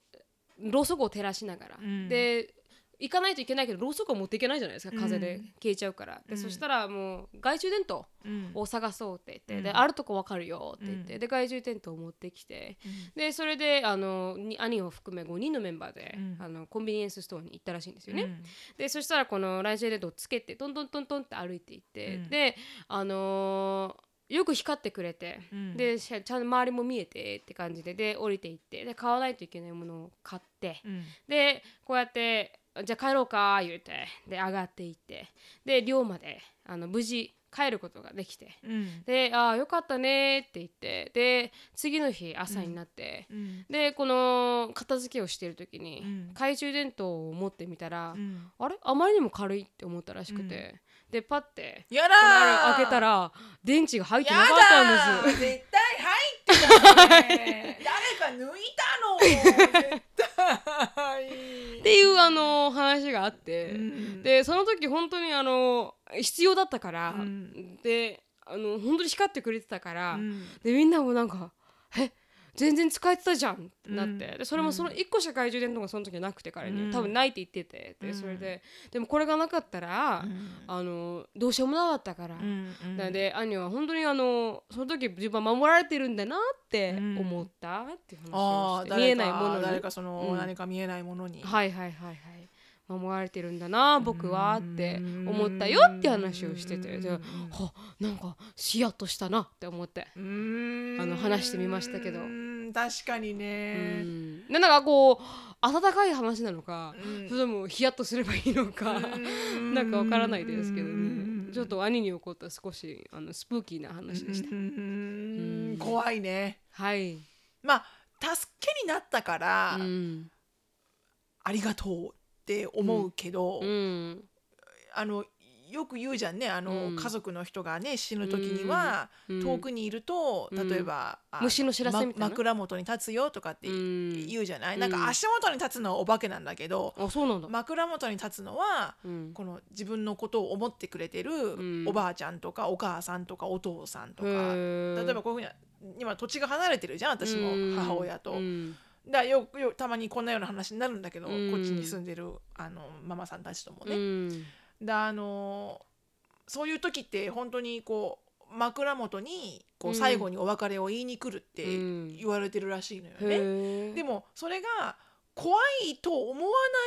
ろうそくを照らしながら、うん。で行かないといけないけどろうそくを持っていけないじゃないですか風で。うん消えちゃうから、でうん。そしたらもう懐中電灯うんを探そうって言って、うん。であるとこ分かるよって言って、うん。で懐中電灯を持ってきてでそれであのに兄を含め5人のメンバーで、うん。あのコンビニエンスストアに行ったらしいんですよね。うん。でそしたらこのライジェレットをつけてトントントントンって歩いていって、うん。であのーよく光ってくれて、うん。でちゃんと周りも見えてって感じでで降りていってで買わないといけないものを買ってうん。でこうやってじゃあ帰ろうか言うて。で上がっていって。で寮まであの無事帰ることができて。うん。で「ああよかったね」って言って。で次の日朝になって、うん。でこの片付けをしてる時に、うん。懐中電灯を持ってみたら、うん。あれ？あまりにも軽いって思ったらしくて、でパッてやだこのあーれ開けたら電池が入ってやなかったんです。絶対入ってたね誰か抜いたの絶対っていうあの話があって、うん。でその時本当にあの必要だったから、うん。であの本当に光ってくれてたから、うん。でみんなもなんか「え全然使えてたじゃん」ってなって、うん。でそれもその1個しか懐中電灯がその時なくて彼に、うん。多分ないって言ってて。でうん。それででもこれがなかったら、あのどうしようもなかったから。なので兄は本当にあのその時自分は守られてるんだなってうん。思ったっていう話をして、見えないものに。誰かその、うん。何か見えないものに。はいはいはいはい守られてるんだな僕はって思ったよって話をしてて。ではなんかヒヤッとしたなって思って、あの話してみましたけど。確かにうねなんかこう温かい話なのかうん。それともヒヤッとすればいいのかうん。なんかわからないですけどうん。ねちょっと兄に起こった少しあのスプーキーな話でした。う。ん。怖いね。はい、まあ助けになったから、うん。ありがとうって思うけど、うん。あのよく言うじゃんね。あの、うん。家族の人がね死ぬ時には、うん。遠くにいるとうん。例えば、あ虫の知らせみたいな？ま枕元に立つよとかってうん。言うじゃない、うん。なんか足元に立つのはお化けなんだけど、枕元に立つのはうん。この自分のことを思ってくれてるん。おばあちゃんとかお母さんとかお父さんとか、例えばこういうふうに今土地が離れてるじゃん私もうん。母親と。うんだよよたまにこんなような話になるんだけど、うん。こっちに住んでるあのママさんたちともね。うん。だあのそういう時って本当にこう枕元にこううん。最後にお別れを言いに来るってうん。言われてるらしいのよね。へえ。でもそれが怖いと思わな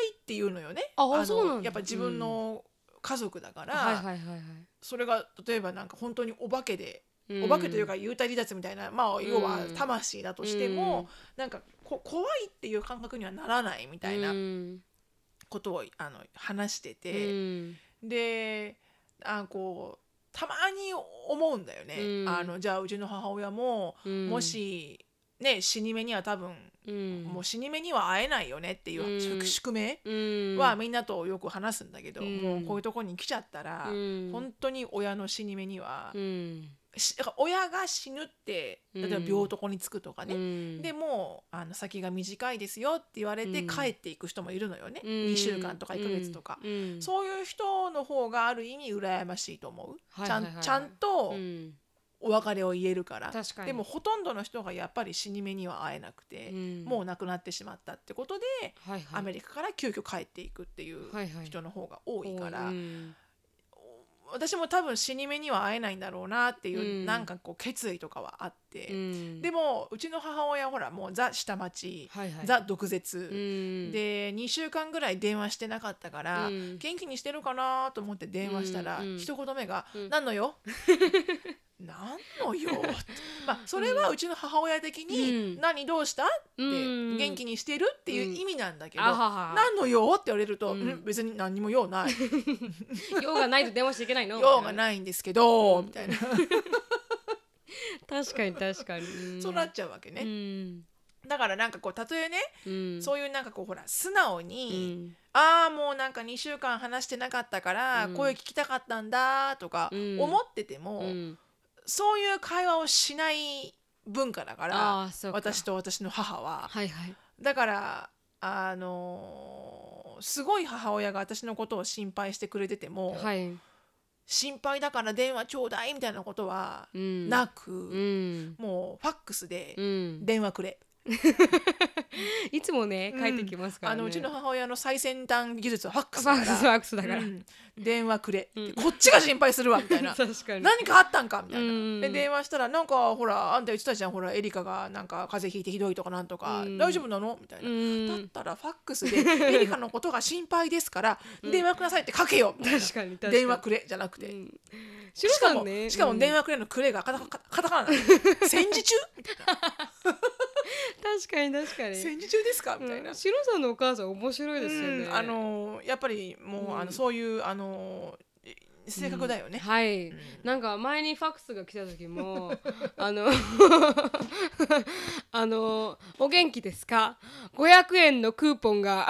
いっていうのよね。あのそうなんだ。やっぱ自分の家族だから、はいはいはいはい。それが例えばなんか本当にお化けで、うんお化けというか幽体離脱みたいな、まあ要はうん。魂だとしても、なんかこ怖いっていう感覚にはならないみたいなうんことをあの話してうて。ん。であこうたまに思うんだよね、うん。あのじゃあうちの母親も、うん。もしね死に目には多分、うん。もう死に目には会えないよねっていううん。宿宿命うん。はみんなとよく話すんだけど、うん。もうこういうとこに来ちゃったら、うん。本当に親の死に目には、うん親が死ぬって例えば病床につくとかね、うん。でもうあの先が短いですよって言われてうん。帰っていく人もいるのよね、うん。2週間とか1ヶ月とか。うん。そういう人の方がある意味羨ましいと思う、はいはいはい。はいちゃんちゃんとうん。お別れを言えるから、でもほとんどの人がやっぱり死に目には会えなくて、うん。もう亡くなってしまったってことで、はいはい。アメリカから急遽帰っていくっていうはいはい。人の方が多いから、うん私も多分死に目には会えないんだろうなっていう、うん。なんかこう決意とかはあって、うん。でもうちの母親ほらもうザ下町、はいはい。ザ毒舌、うん。で2週間ぐらい電話してなかったから、うん。元気にしてるかなと思って電話したら、うんうん。一言目が「うん。何のよ？なんのよ？って。まあそれはうちの母親的に「うん。何どうした?」ってうん。元気にしてるっていう意味なんだけどあはは「何の用?」って言われると「うん。うん別に何にも用ない。用がないと電話しちゃいけないの？用がないんですけど」みたいな 確かに確かに、うん。そうなっちゃうわけうねん。だからなんかこうたとえねうん。そういうなんかこうほら素直うにん「ああもうなんか2週間話してなかったからうん。声聞きたかったんだ」とかうん。思っててもうん。そういう会話をしない文化だから私と私の母は。はいはい。だからあのーすごい母親が私のことを心配してくれてても、はい、心配だから電話ちょうだいみたいなことはうん、なく、うん。もうファックスでうん、電話くれ、いつもねうん。帰ってきますからね、あのうちの母親の最先端技術はファックスだから。ファックスだから、うん。電話くれ、うん。こっちが心配するわみたいな。何かあったんかみたいな、うん。で電話したらなんかほらあんた言ってたじゃんほらエリカがなんか風邪ひいてひどいとかなんとか、うん。大丈夫なのみたいな、うん。だったらファックスで エリカのことが心配ですから電話くださいって書けよみたいな。確かに確かに。電話くれじゃなくて、うん。しかも、ねしかも電話、話くれのくれがカタカタカタカナなの戦時中？みたい確かに確かに。な戦時中ですか？みたいな、うん、シロさんのお母さん面白いですよね、うん。あのやっぱりもう、うん。あのそういうあの性格だよね、はい、うん。なんか前にファックスが来た時も あの あの「お元気ですか ?500 円のクーポンが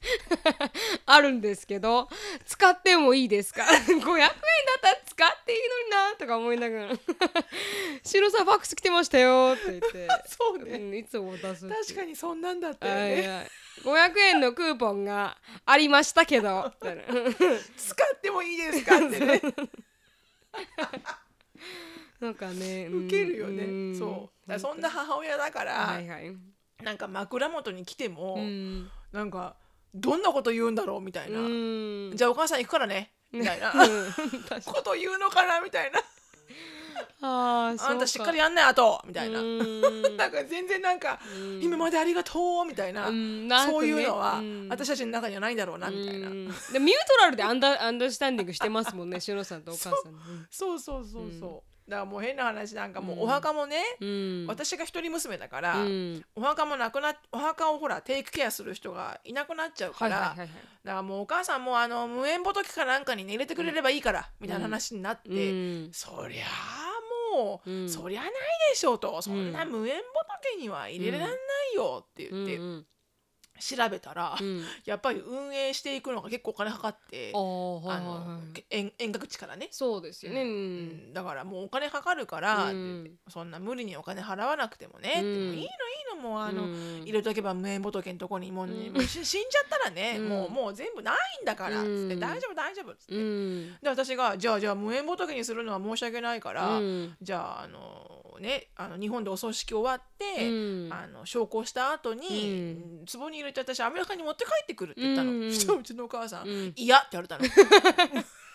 あるんですけど使ってもいいですか ?500 円だったら使っていいのになとか思いながら「シロさんファックス来てましたよ」って言って。そうね、うん、いつも出す確かにそんなんだったよはいねはい。500円のクーポンがありましたけど。使ってもいいですかってね。なんかねウケるよね、ん。そう。そんな母親だから、はいはい。なんか枕元に来ても、うん。なんかどんなこと言うんだろうみたいな、うん。じゃあお母さん行くからね。みたいな。こと言うのかなみたいな。あーあんたしっかりややんないあと。みたいな、うん。なんか全然なんか、うん。今までありがとうみたいな、ねそういうのは、うん。私たちの中にはないんだろうなみたいな、うん。でミュートラルでアンダーアンダースタンディングしてますもんねしのさんとお母さんうん。そうそうそうそう、だからもう変な話なんかもううん。お墓もね、うん。私が一人娘だから、うん。お墓もなくなっお墓をほらテイクケアする人がいなくなっちゃうから、はいはいはいはい。だからもうお母さんもあの無縁仏かなんかに、ね、入れてくれればいいから、みたいな話になって、うん。そりゃあもう、うん。そりゃないでしょうと。そんな無縁仏には入れられないよって言って、うん調べたら、うん。やっぱり運営していくのが結構お金かかって、あのはいはい遠遠隔地からね、そうですよね。ううん。ん。だからもうお金かかるから、うん。そんな無理にお金払わなくてもね、もういいのいいのもうあの、うん。入れとけば無縁仏のとこにもう,、ね 死んじゃったらね、うん。もうもう全部ないんだから、うん。つって大丈夫大丈夫っつって、うん。で私がじゃあじゃあ無縁仏にするのは申し訳ないから、うん。じゃああのねあの日本でお葬式終わって、うん。あの昇降した後に、う壺に入れて私アメリカに持って帰ってくるって言ったの、うんそしたらうちのお母さん「うん。嫌」って言われたの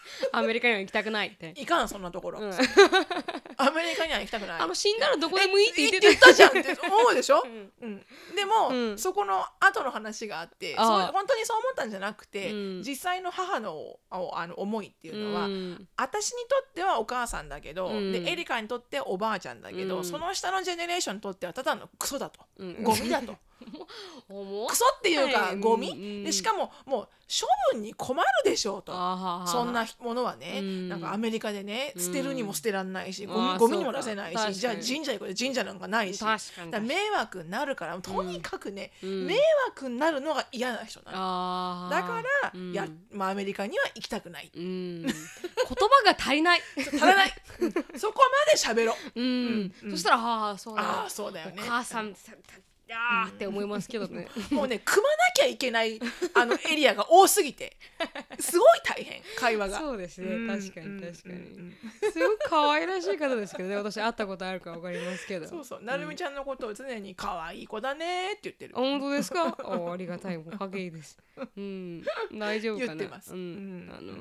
アメリカには行きたくないって「いかんそんなところ、うん。アメリカには行きたくない」あの死んだらどこでもいいって言って言ってたじゃん。って思うでしょ、うん。うん、でも、うん。そこの後の話があってそう本当にそう思ったんじゃなくて、うん。実際の母のああの思いっていうのは、うん。私にとってはお母さんだけど、うん。でエリカにとっておばあちゃんだけど、うん。その下のジェネレーションにとってはただのクソだと、うん。ゴミだと。重 クソっていうかはい。ゴミ、うんでしかももう処分に困るでしょうと。そんなものはね、うん。なんかアメリカでね捨てるにも捨てらんないし、うんゴミにも出せないしじゃあ神社行くで神社なんかないし。迷惑になるからとにかくね、うん。迷惑になるのが嫌な人なの。だから、うん。やまあ、アメリカには行きたくない。うん。言葉が足りない。足らない。うん。そこまで喋ろう。うん。うん。そしたらああそうあだよね。お母さんさあーって思いますけどね。もうね組まなきゃいけないあのエリアが多すぎてすごい大変会話が。そうですね。うん。確かに確かうんうに。んすごく可愛らしい方ですけどね。私会ったことあるかわかりますけど。そうそう。なるみちゃんのことを常に可愛い子だねって言ってる。あ。本当ですか？おありがたい。おかげです。うん。大丈夫かな？言ってます。うん。うん。あの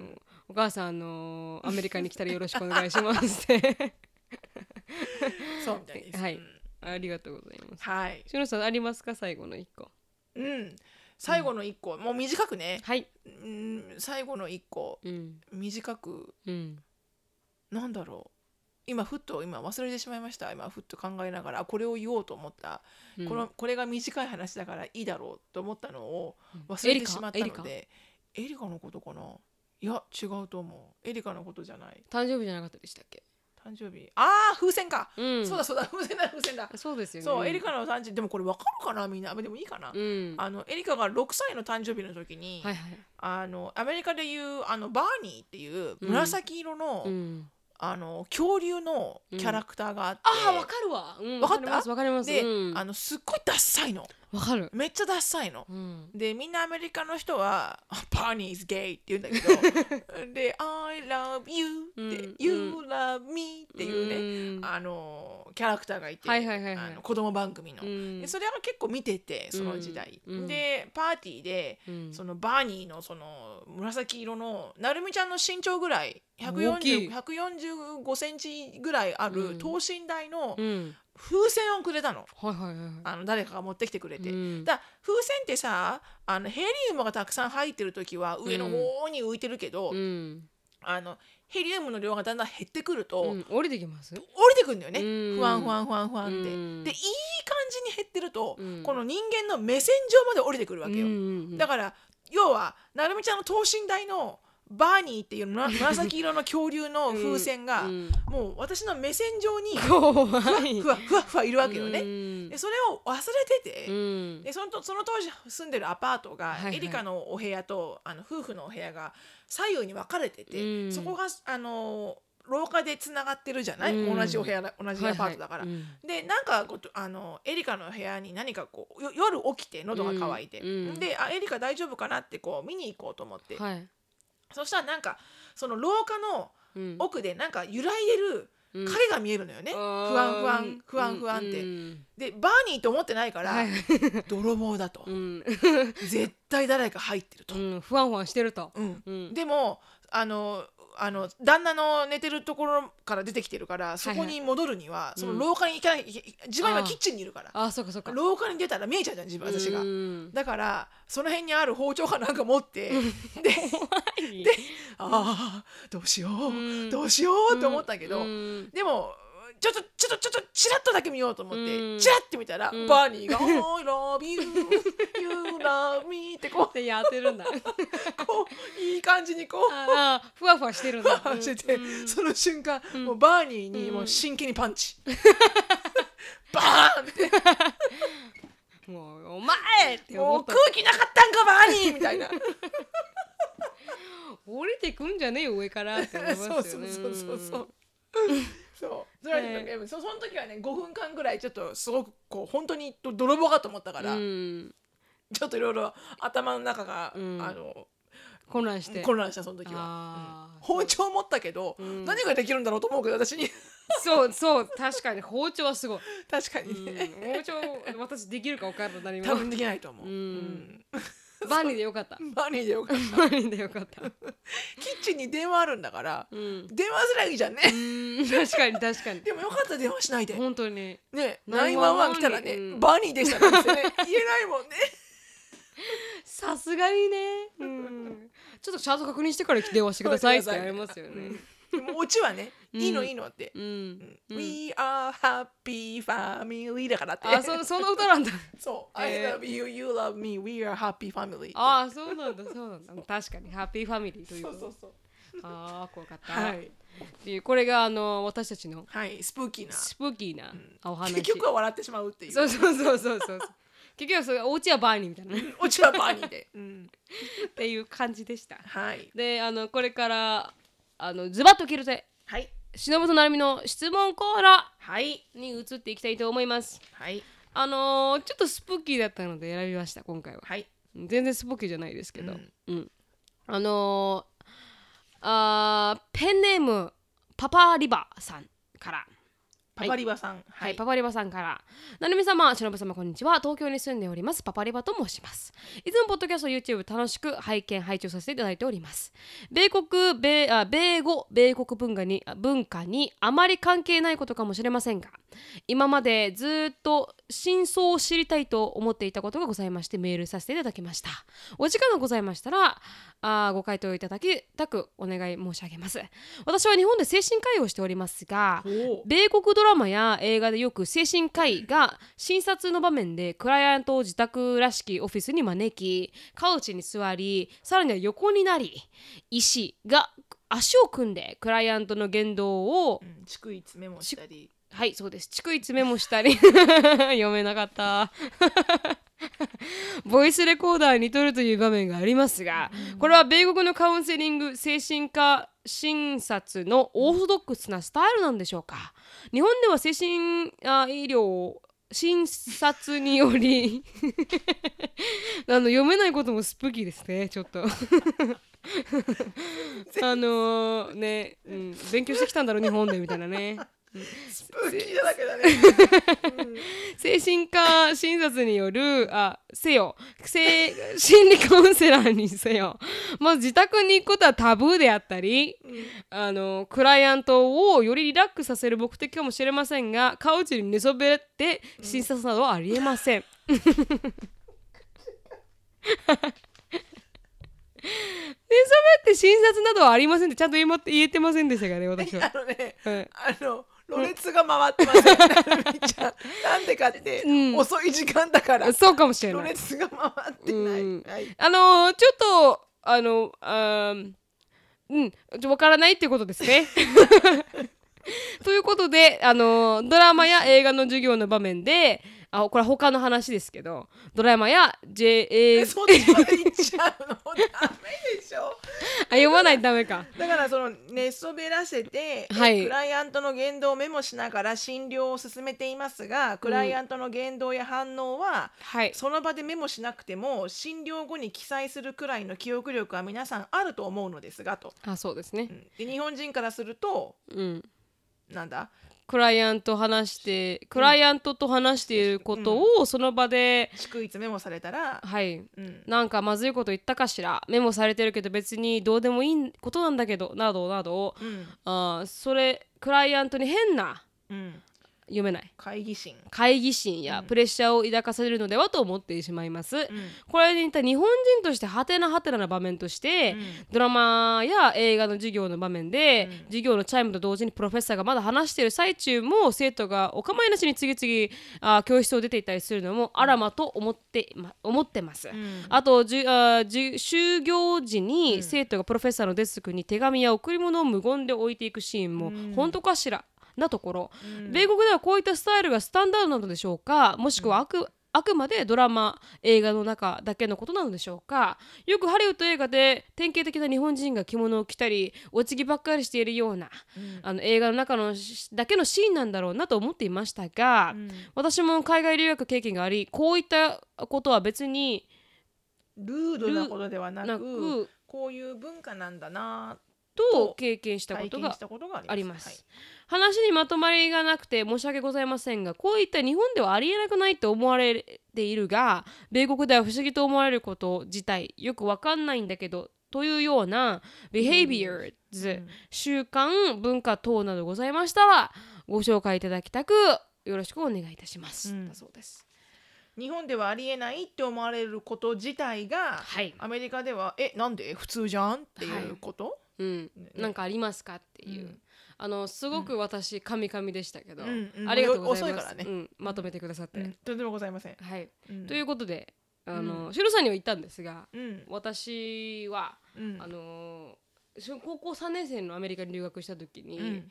お母さんあのアメリカに来たらよろしくお願いしますって。そうみたいです。はい。うんありがとうございます。はい。しのさんありますか？最後の一個。うん。最後の一個、もう短くね。はい。うん。最後の一個。うん。短く。うん。なんだろう。今ふっと今忘れてしまいました。今ふっと考えながらあこれを言おうと思った、うん。このこれが短い話だからいいだろうと思ったのをうん。忘れてしまったのでエリカのことかな？いや違うと思う。エリカのことじゃない。誕生日じゃなかったでしたっけ？誕生日。ああ風船か、うん。そうだそうだ。風船だ風船だ。そうですよね。そうエリカの誕生日。でもこれわかるかなみんな。でもいいかな、うん。はあのエリカが6歳の誕生日の時に、いはい。あのアメリカでいうあのバーニーっていう紫色の、うん。あの恐竜のキャラクターがあって、ああわかるわ。うんわかった？りますわかります。で、うん。あのすっごいダッサいのわかる。めっちゃダッサいの。うん。でみんなアメリカの人は「パーニーズゲイ」って言うんだけど で「I love you」って「うん You love me」っていうね、うん。あのキャラクターがいて、はいはいはいはい。あの子供番組の、うん。でそれは結構見ててその時代、うん。でパーティーで、うん。そのバーニーのその紫色のなるみちゃんの身長ぐらい大きい。140 145センチぐらいあうん。る等身大のうん風船をくれたの,、はいはいはいはい。あの誰かが持ってきてくれて、うん。だ風船ってさあのヘリウムがたくさん入ってる時は上の方に浮いてるけど、うん。あのヘリウムの量がだんだん減ってくると、うん。降りてきます？降りてくるんだよね、うん。ふわんふわんふわんふわんって、うん。でいい感じに減ってると、うん。この人間の目線上まで降りてくるわけよ、うんだから要はなるみちゃんの等身大のバーニーっていうな 紫色の恐竜の風船が、うん。もう私の目線上に 怖い。ふわふわふわいるわけよね、うん。でそれを忘れてて、うん。でそのとその当時住んでるアパートが、エリカのお部屋とあの夫婦のお部屋が左右に分かれてて、うん。そこがあの廊下でつながってるじゃない、うん。同じお部屋だ同じアパートだから。でなんかあのエリカの部屋に何かこうよ夜起きて喉が渇いて、であエリカ大丈夫かなってこう見に行こうと思って、そしたらなんかその廊下のうん。奥でなんか揺らいでるうん。影が見えるのよね、不安不安不安不安って、うん。でバーニーと思ってないから、はい。泥棒だと、うん。絶対誰か入ってると、うん。不安不安してると。うん。うん。でもあのあの旦那の寝てるところから出てきてるからそこに戻るには、その廊下に行かない自分は今キッチンにいるから。あそうかそうか。廊下に出たら見えちゃうじゃん自分私が。う。ん。だからその辺にある包丁かなんか持ってでああどうしよう、うん。どうしようって思ったけど、うん。でもちょっとちょっとちょっとチラッとだけ見ようと思って、うん。チラッて見たら、うん。バーニーが「I love you. You love me」ってこうでやってるんだ。こういい感じにこうふわふわしてるんだ。パンしてて、うん。その瞬間、もうバーニーにもう真剣にパンチ、バーンって。もうお前ってった。う空気なかったんかバーニーみたいな。降りてくんじゃねえよ上からって思いますよね。そうそうそうそうそうそれはねでもそその時はね5分間ぐらいちょっとすごくこう本当にど泥棒かと思ったから、うん。ちょっといろいろ頭の中が、うん。あの混乱して。混乱したその時は、うん。包丁持ったけど、ん。何ができるんだろうと思うけど私に。そうそう確かに。包丁はすごい、確かうん、にね、包丁私できるか分からん何も。多分できないと思う、うん。うん バニーでよかった。バーニーでよかった。バニーでよかった。キッチンに電話あるんだから、うん。電話すりゃいいじゃんね、うん。確かに確かに。でもよかった電話しないで。本当に。ね911 911来たらね、うん。バーニーでしたなんてね言えないもんね。さすがにね、うん、ちょっとちゃんと確認してから電話してくださいってありますよねでもオチはね、うん。いいのいいのって、うん。We are happy family だからって。あそその歌なんだ。そう、えー。I love you you love me we are happy family ああそうなんだそうなんだ。確かにハッピーファミリーと。いうそうそうそう。ああ怖かった、はい。っていうこれがあの私たちのはいスプーキーなスプーキーなお話、結局は笑ってしまうっていう。そうそうそうそうそう。結局はそれお家はバーニーみたいな。ねオチはバーニーで、うん、っていう感じでした。はい。であのこれからあのズバッと切るぜ。はい。忍となるみの質問コーナはい。ーに移っていきたいと思います。はい。あのーちょっとスプーキーだったので選びました今回は。はい。全然スプーキーじゃないですけど、ううんん。あのーあーペンネームパパリバさんからパパリバさんはい、パパリバさんから。なるみ様、しのぶ様、こんにちは。東京に住んでおります。パパリバと申します。いつもポッドキャスト、YouTube 楽しく拝見、拝聴させていただいております。米国、米あ米語、米国文化にあ文化にあまり関係ないことかもしれませんが、今までずっと真相を知りたいと思っていたことがございまして、メールさせていただきました。お時間がございましたら、あご回答いただきたくお願い申し上げます。私は日本で精神科医をしておりますが、お米国ドラマや映画でよく精神科医が診察の場面でクライアントを自宅らしきオフィスに招きカウチに座りさらには横になり医師が足を組んでクライアントの言動をうん逐一メモしたり。はいそうです。逐一メモしたり。読めなかった。ボイスレコーダーに撮るという場面がありますがこれは米国のカウンセリング精神科診察のオーソドックスなスタイルなんでしょうか？日本では精神あ医療診察により あの読めないこともスプーキーですねちょっと。あのーね、うん、勉強してきたんだろう日本でみたいなねスプーキーだけだね。精神科診察によるあせよ。精心理カウンセラーにせよ。まず自宅に行くことはタブーであったり、あのクライアントをよりリラックスさせる目的かもしれませんがカウチに寝そべって診察などはありえません。寝そべって診察などはありませんってちゃんと言えま言えてませんでしたからね私は。あのねはいあのろれつが回ってませんなるみちゃんなんでかって、うん。遅い時間だから。そうかもしれない。ろれ。つが回ってない、うん。はい。あのーちょっとあのあーうん。ちょわからないっていうことですね。ということで、あのードラマや映画の授業の場面であこれは他の話ですけどドラマや J え A そっちまで行っちゃうの？ダメでしょ あ読まないとダメか。だからその寝そべらせて、はいクライアントの言動をメモしながら診療を進めていますがクライアントの言動や反応は、はい。その場でメモしなくても診療後に記載するくらいの記憶力は皆さんあると思うのですがと、あそうですねう。んで日本人からするとうん。なんだ？クライアント話してクライアントと話していることをその場で、逐一メモされたら、はい。うん、なんかまずいこと言ったかしらメモされてるけど別にどうでもいいことなんだけどなどなど。うん。あーそれクライアントに変なうん、読めない。会議心、会議心やプレッシャーを抱かされるのではと思ってしまいます、うん。これに似た日本人としてハテナハテナな場面として、うん。ドラマや映画の授業の場面で、うん。授業のチャイムと同時にプロフェッサーがまだ話している最中も生徒がお構いなしに次々あー教室を出ていったりするのもあらまと思って,、ま、思ってます、うん。あとじゅあじゅ就業時うにん。生徒がプロフェッサーのデスクに手紙や贈り物を無言で置いていくシーンもうん。本当かしら？なところ、うん。米国ではこういったスタイルがスタンダードなのでしょうか？もしくはあく,、あくまでドラマ映画の中だけのことなのでしょうか？よくハリウッド映画で典型的な日本人が着物を着たりお辞儀ばっかりしているようなうん。あの映画の中のしだけのシーンなんだろうなと思っていましたが、うん。私も海外留学経験がありこういったことは別にルードなことではなくなくこういう文化なんだなと経験したことがあります、話にまとまりがなくて申し訳ございませんがこういった日本ではありえなくないと思われているが米国では不思議と思われること自体よくわかんないんだけどというような behaviors、うん。習慣文化等などございましたらご紹介いただきたくよろしくお願いいたします、うん。だそうです。日本ではありえないって思われること自体がはい、アメリカではえなんで？普通じゃん？っていうこと、うん。ね、なんかありますかっていう、うん。あのすごく私カミカミでしたけど、ありがとうございます。遅いからね。うん、まとめてくださって、うん。とんでもございません、はい。うん。ということであの、うシロさんには言ったんですがうん。私は、うん。あのし高校3年生のアメリカに留学した時に、うん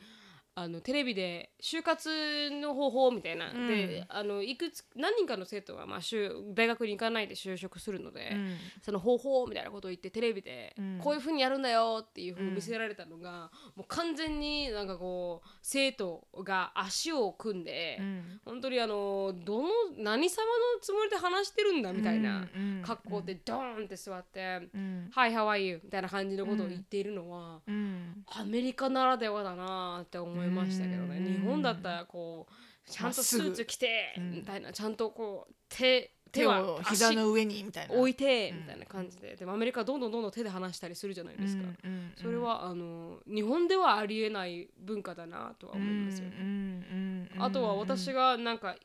あのテレビで就活の方法みたいな、うん。であのいくつ何人かの生徒が、まあ、就大学に行かないで就職するので、うん。その方法みたいなことを言ってテレビで、うん。こういうふうにやるんだよっていうふうに見せられたのが、もう完全になんかこう生徒が足を組んで、うん。本当にあのどの何様のつもりで話してるんだみたいなうん格好でドーンって座ってうん「Hi how are you?」みたいな感じのことを言っているのは、うん。アメリカならではだなって思い思いましたけどね。うん。日本だったらこうちゃんとスーツ着てうん。みたいなちゃんとこう手手を膝の上にみたいな。置いてうん。みたいな感じで。でもアメリカはどんどんどんどん手で離したりするじゃないですか、それはあの日本ではありえない文化だなとは思いますよね、あとは私がなんか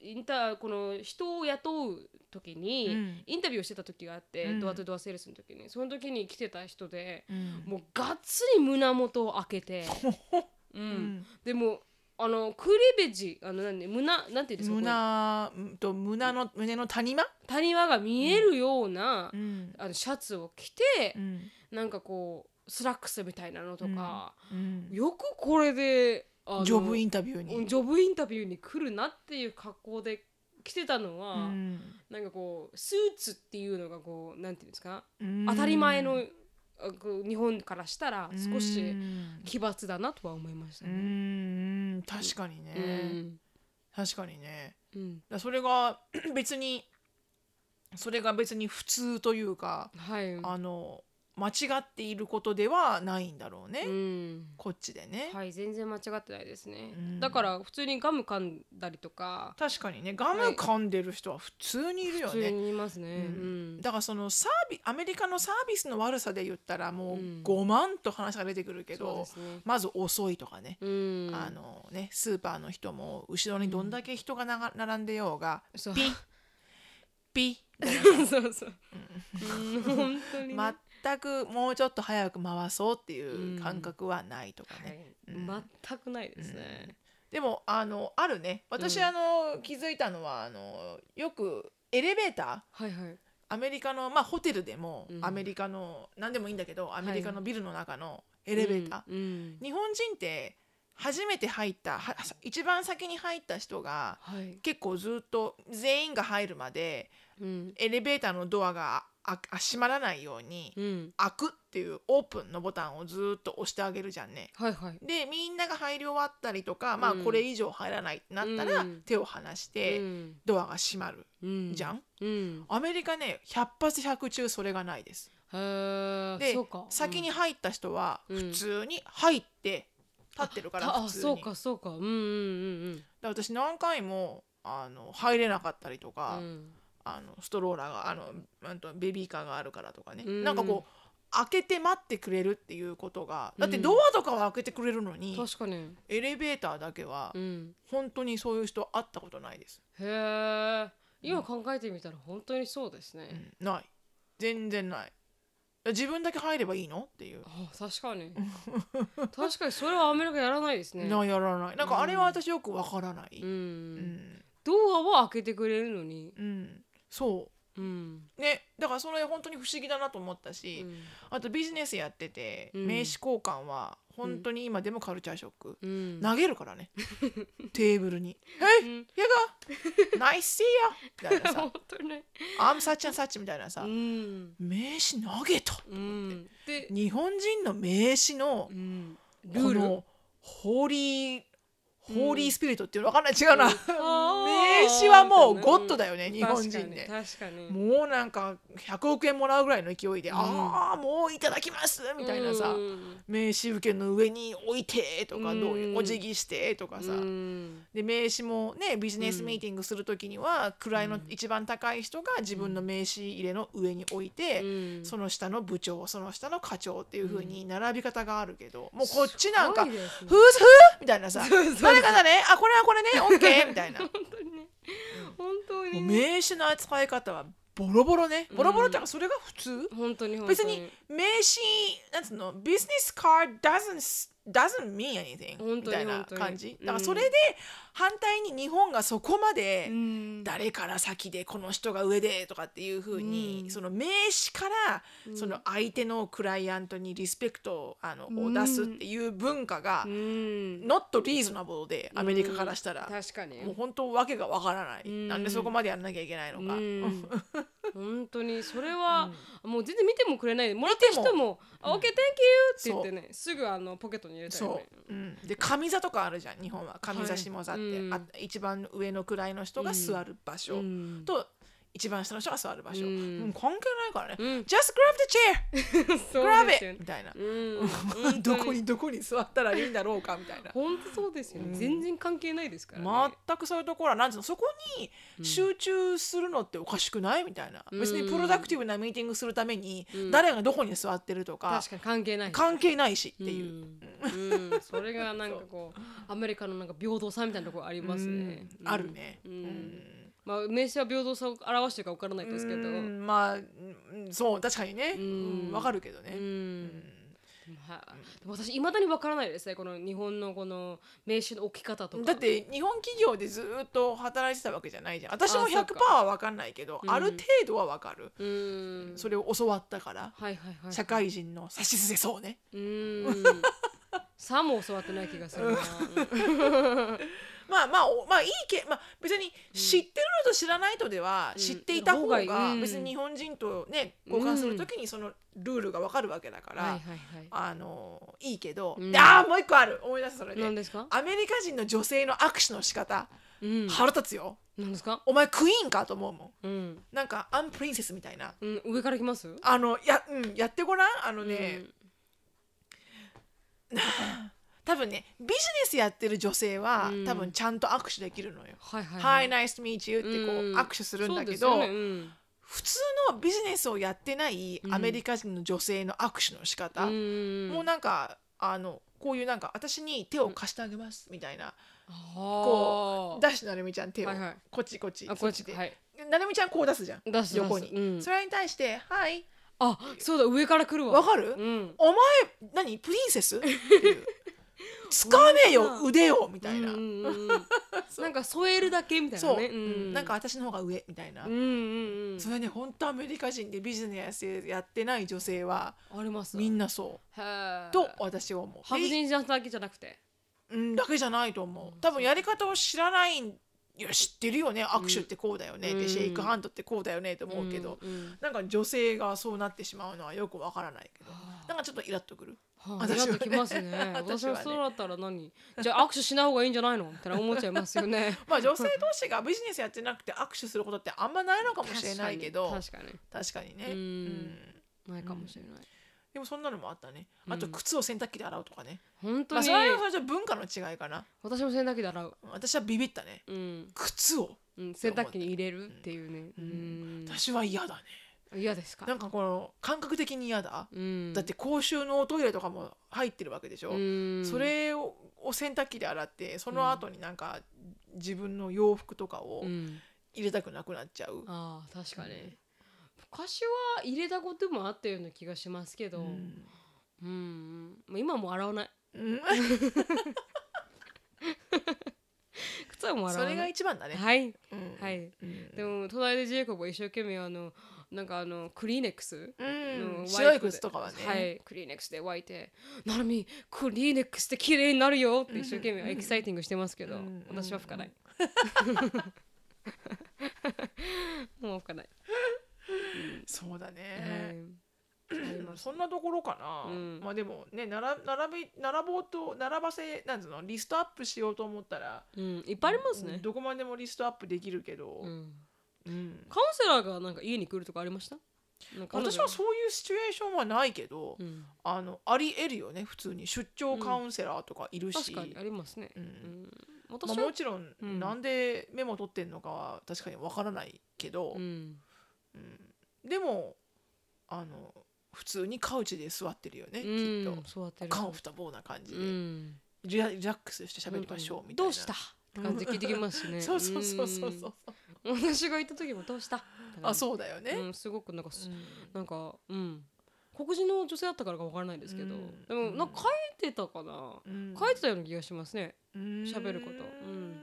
インターこの人を雇う時に、うん。インタビューをしてた時があって、うん。ドアトゥドアセールスの時に。その時に来てた人でうん。もうがっつり胸元を開けて、うん。うん。でもあのクリベジあのなんで胸なんていうんですか？胸うんと胸の胸の谷間？谷間が見えるような、うん。あのシャツを着て、うん。なんかこうスラックスみたいなのとか、うん。よくこれで job interview に。 job interview に来るなっていう格好で来てたのは、うん。なんかこうスーツっていうのがこうなんていうんですか、うん。当たり前の日本からしたら少うしん。奇抜だなとは思いましたうね。ん。確かにうねん。確かにね。うん。だそれが 別にそれが別に普通というかはい、あの間違っていることではないんだろうね、うん。こっちでね、はい、全然間違ってないですね、うん。だから普通にガム噛んだりとか。確かにね。ガムはい噛んでる人は普通にいるよ普通ね、にいますね。ううん。んだからそのサービアメリカのサービスの悪さで言ったらもううん。5万と話が出てくるけど、ね。まず遅いとかね、うん、あのねスーパーの人も後ろにどんだけ人がなが並んでようが、ピッピ そうそう。うん、本当に、ね。ッ全くもうちょっと早く回そうっていう感覚はないとかね、はい、全くないですね。でもあのあるね。私、うん。あの気づいたのはあのよくエレベーター？はいはい。アメリカのまあホテルでも、うん。アメリカの何でもいいんだけどアメリカのビルの中のエレベーター、日本人って初めて入ったは一番先に入った人がはい。結構ずっと全員が入るまでうん。エレベーターのドアがああ閉まらないようにうん。開くっていうオープンのボタンをずっと押してあげるじゃんね。はいはい。でみんなが入り終わったりとか、まあうんこれ以上入らないってなったら、うん手を離してうんドアが閉まるうんじゃん？うん。アメリカね100発100中それがないです。でそうか。先に入った人はうん普通に入って立ってるから普通に。そうかそうか。うんうんうんで私何回もあの入れなかったりとうか、ん。あのストローラーがあのうんとベビーカーがあるからとかね、うん。なんかこう開けて待ってくれるっていうことがだってうんドアとかは開けてくれるのに、確かに。エレベーターだけはうん。本当にそういう人会ったことないです、へえ。今考えてみたら本当にそうですね。うん。ない。全然ない。自分だけ入ればいいの？っていう、あ確かに。確かにそれはアメリカやらないですね。なやらない。なんかあれは私よくわからない、ううんん、ドアは開けてくれるのに、うんそう。うん。ねだからそれ本当に不思議だなと思ったうし、ん。あとビジネスやってて、うん。名刺交換は本当に今でもカルチャーショック、うん、投げるからね。テーブルに「はいうん。やがナイス see ya」みたいなさ。ね、「アームサッチャンサッチ」みたいなさ、うん。名刺投げたうん、で、日本人の名刺のこのホーリーホーリースピリットっていうの分かんない。違うな、名刺はもうゴッドだよね、日本人で。もうなんか100億円もらうぐらいの勢いで「うん。ああもういただきます」みたいなさ、うん。名刺受けの上に置いてとか、うん。どういうお辞儀してとかさ、うん。で名刺もねビジネスミーティングする時には、位の一番高い人が自分の名刺入れの上に置いて、うん。その下の部長その下の課長っていう風に並び方があるけど、もうこっちなんか「すごいですねフーズフー!」みたいなさ。そうそう「誰かだね。あこれはこれね。オッケー!」みたいな。も本当にね。本当うにね名刺の扱い方はボロボロね。ボロボロっていうかそれが普通、本当に本当に。別に名刺なんつうの？ビジネスカー doesn't doesn't mean anything みたいな感じ。うん。だからそれで反対に日本がそこまでうん。誰から先でこの人が上でとかっていうふうに、うん。その名刺からうん。その相手のクライアントにリスペクトをあのうん。を出すっていう文化がうん。not reasonable でアメリカからしたら。確かに。もう本当わけがわからない。うんなんでそこまでやらなきゃいけないのか。うん本当に。それは、もう全然見てもくれない。でも。らった人も「あ OK thank you」って言ってねすぐあのポケットに入れたりそねう、うん、で上座とかあるじゃん日本は。上座下座って、あ一番上の位の人が座る場所、うん。と一番下の人が座る場所、う。ん。うん関係ないからね、うん。Just grab the chair. grab it! ねみたいな、うん。どこにどこに座ったらいいんだろうかみたいな。本当そうですよね、うん。全然関係ないですからね、全くそういうところはなんそこに集中するのっておかしくないみたいな、別にプロダクティブなミーティングするためにうん。誰がどこに座ってるとか確かに関係ない関係ないしっていう、それがなんかこう アメリカのなんか平等さみたいなところありますね、うん。あるね、うん。うんまあ名詞は平等さを表してるか分からないですけど、うんまあうんそう確かにね。わかるけどね、はい、でも私いまだに分からないですねこの日本のこの名詞の置き方とか。だって日本企業でずっと働いてたわけじゃないじゃん。私もあそう100%かは分かんないけどうん。ある程度は分かる、うん。それを教わったからはいはいはい社会人のさしすせそうね。うん。さも教わってない気がするな、まあまあおまあいいけまあ別に知ってるのと知らないとではうん知っていた方方が別に日本人とね交換するときにそのルールが分かるわけだから、あのいいけど、うん。であーもう一個ある。思い出すそれで。ですか？アメリカ人の女性の握手の仕方、うん。腹立つよ。何ですか？お前クイーンかと思うもん。うん、なんかアンプリンセスみたいな。うん、上から来ます？あのや,、うん、やってごらん？あのね、多分ねビジネスやってる女性は、うん。多分ちゃんと握手できるのよ。はいはい Hi, nice to meet you ってこう、うん。握手するんだけど、ね。うん。普通のビジネスをやってないアメリカ人の女性の握手の仕方、うん。もうなんかあのこういうなんか私に手を貸してあげますみたいな、こ出してなるみちゃん手を、はいはい。こっちこっちあそっちで、はい。なるみちゃんこう出すじゃん。横に、うん。それに対して「はいあそうだ上から来るわ。わかる、うん。お前何？プリンセス?」っていう 使わねえようん腕をみたいな、うんうんうん なんか添えるだけみたいなそう、ねうん。なんか私の方が上みたいな、うんうんうん。それね本当アメリカ人でビジネスやってない女性はあります。みんなそう。と私は思う。白人じゃだけじゃなくて。うんだけじゃないと思う。多分やり方を知らないいや知ってるよね。握手ってこうだよね、うん。でシェイクハンドってこうだよねと思うけど、うんうん。なんか女性がそうなってしまうのはよくわからないけど。なんかちょっとイラっとくる？はあ、私はね。きますね。私はそうだったら何？じゃあ握手しない方がいいんじゃないの？みたいな思っちゃいますよね。まあ女性同士がビジネスやってなくて握手することってあんまないのかもしれないけど。確かに。確かにね、うん。うん。ないかもしれない、でもそんなのもあったね。あと靴を洗濯機で洗うとかね、本当に、まあそれはそれじゃ文化の違いかな。私も洗濯機で洗う、私はビビったね。うん。靴を。うん、洗濯機に入れるっていうね、ううん。ん、私は嫌だね。嫌ですか？なんかこの感覚的に嫌だ、うん、だって公衆のおトイレとかも入ってるわけでしょ、うん。それをを洗濯機で洗ってその後になんか自分の洋服とかをうん、入れたくなくなっちゃう、ああ確かに昔は入れたこともあったような気がしますけど、ううんんうん。もう今も洗わない。う ん靴はもう洗それがわない一番だね、はい。うん。はい。うん。でも隣でジェイコブは一生懸命あのなんかあのクリーネックスうん。の白い靴とかはね、はい。クリーネックスで拭いて「なるみクリーネックスで綺麗になるよ」って一生懸命 exciting してますけどうん。私は拭かない。もう吹かない、そうだはい。ね、そんなところかな、うん。まあでもね並並び並ぼうと並ばせなんつうのリストアップしようと思ったら、うん、いっぱいありますね、どこまでもリストアップできるけど、うん、うん。カウンセラーがなんか家に来るとかありました？私はそういうシチュエーションはないけど、うん、あのありえるよね普通に。出張カウンセラーとかいるし、確かにありますね、うん。うん、まあ、もちろん、うん。なんでメモ取ってんのかは確かにわからないけど、うん、でもあの普通にカウチで座ってるよね、うきっと。ん、そうやってる。カンフタボーな感じうで、んリラックスして喋りましょうみたいな、どうしたって感じで聞いてきますしね。そうそうそうそうそう。うん。私が行った時もどうした？あそうだよね、うん、すごくなんかす、うん。なんかうん。黒人の女性だったからかわからないですけど、うん。でもなんか書いてたかな、うん。書いてたような気がしますね。喋ること。うん。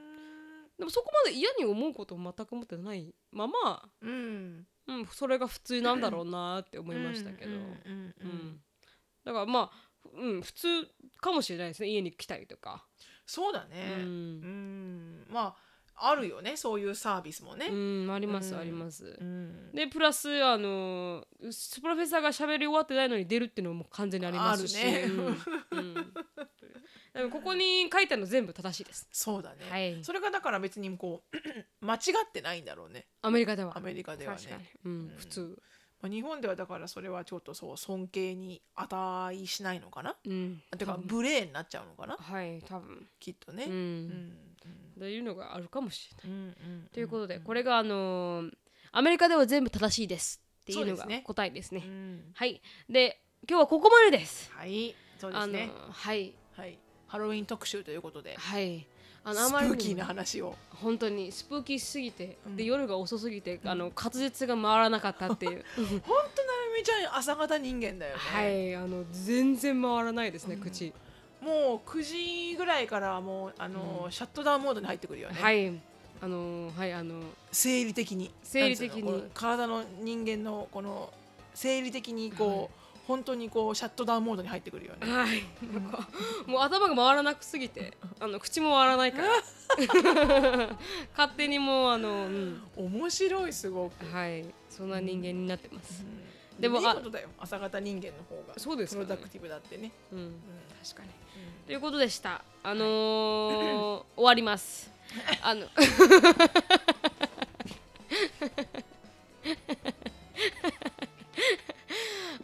でもそこまで嫌に思うことを全く思ってないまま、うんうん、それが普通なんだろうなって思いましたけど、うんだからまあ、うん、普通かもしれないですね。家に来たりとか、そうだうね。うん。ん。まああるよねそういうサービスもね。うん、あります、うん。あります。うん。でプラスあのスプロフェッサーが喋り終わってないのに出るっていうのも完全にありますし、ね。うん。うんでもここに書いてあるの全部正しいです。そうだね、はい。それがだから別にこう 間違ってないんだろうね。アメリカでは。アメリカではね。確かに、うん普通。まあ、日本ではだからそれはちょっとそう尊敬に値しないのかな？うん。てか多分。無礼になっちゃうのかな？はい多分。きっとね、ううん。んというのがあるかもしれない。うんうんということでこれがあのーアメリカでは全部正しいですっていうのがそうですね。答えですね。うん。はい。で今日はここまでです。はい。そうであのすねはい。はいハロウィン特集ということではい。あのあスプーキーな話を。本当にスプーキーすぎて、うん。で夜が遅すぎて、あの滑舌が回らなかったっていう。本当なるみちゃん朝方人間だよね、はいあの全然回らないですね、口。もう9時ぐらいからはもうあの、シャットダウンモードに入ってくるよね、はい。あのはいあの生理的に。生理的に。体の人間のこの生理的にこう、はい本当にこうシャットダウンモードに入ってくるよね。はい。なんかもう頭が回らなくすぎてあの口も回らないから。勝手にもうあの、うん、面白いすごく、はい。そんな人間になってます、うん。でもあいいことだよ。朝方人間の方が。そうですかね。プロダクティブだってね、うん。うん。確かに。ということでした。あのー 終わります。あの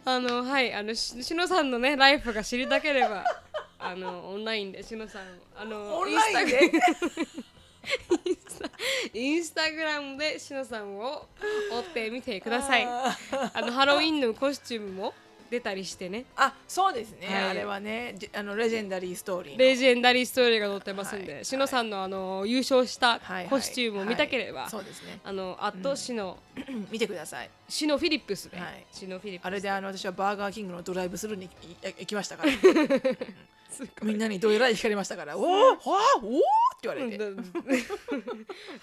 あのはいあのししのさんのねライフが知りたければあのオンラインでしのさんあのオンラインで？インスタインスタグラムでしのさんを追ってみてください。ああのハロウィンのコスチュームも出たりしてね。あそうですね、はい。あれはねじあのレジェンダリーストーリーの。レジェンダリーストーリーが載ってますんで、はい。しのさんのあの優勝したはいはい。コスチュームを見たければ、はい。そうですね。あのアットシノ、見てください。シノフィリップスで、はい。シノフィリップス。あれであの私はバーガーキングのドライブスルーに行行きましたから みんなにどえらい光りましたから「おおはあおお!」って言われて。うん。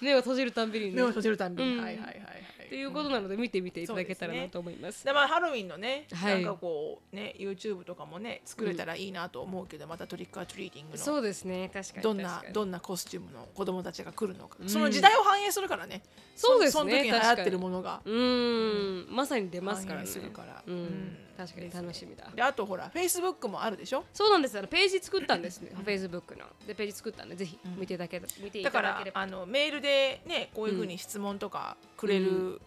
目を閉じるたんびにね。目を閉じるたんびに、うん。はいはいはいはい。っていうことなので見てみていただけたらなと思います。でまあハロウィンのね、はい。なんかこうね YouTube とかもね作れたらいいなと思うけど、またトリックアトリーティングの。そうですね。確かにどんなどんなコスチュームの子供たちが来るのか、うん。その時代を反映するからね。そうですね。その時に流行ってるものが。うーん。まさに出ますからね。から。うん。うん確かに楽しみだ。であとほら Facebook もあるでしょ？そうなんです。あのページ作ったんですね、Facebook の。でページ作ったんでぜひ見ていただけ見ていだからただければ。あのメールでねこういうふうに質問とかくれる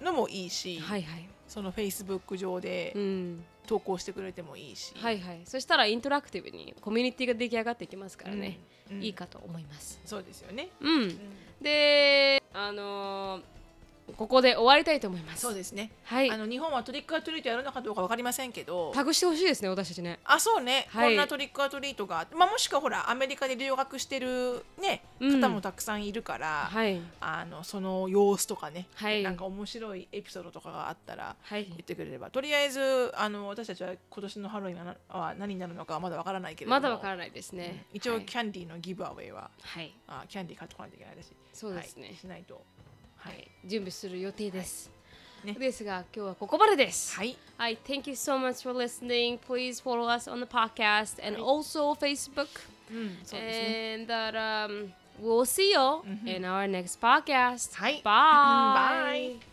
のもいいし、はいはい。その Facebook 上でうん。投稿してくれてもいいし、はいはい。そしたらイントラクティブにコミュニティが出来上がっていきますからね、うん。うん。いいかと思います。そうですよね、うん。うん。であのーここで終わりたいと思います。そうですね、はい。あの日本はトリックアトリートやるのかどうかわかりませんけど。タグしてほしいですね私たちね。あそうね、はい。こんなトリックアトリートが、まあ、もしくはほらアメリカで留学してる、ねうん。方もたくさんいるから、はい。あのその様子とかね、はい。なんか面白いエピソードとかがあったらはい。言ってくれれば。とりあえずあの私たちは今年のハロウィンは何になるのかはまだわからないけれども。まだわからないですね。一応はい。キャンディーのギブアウェイは、はい。あキャンディー買ってこないといけないだし。そうですね。はい。しないとははいい、準備する予定です、ねですが今日はここまでですはいはい、thank you so much for listening. Please follow us on the podcast and はい also Facebook. うんそうですね And that um, we'll see you in our next podcast. はい Bye. Bye.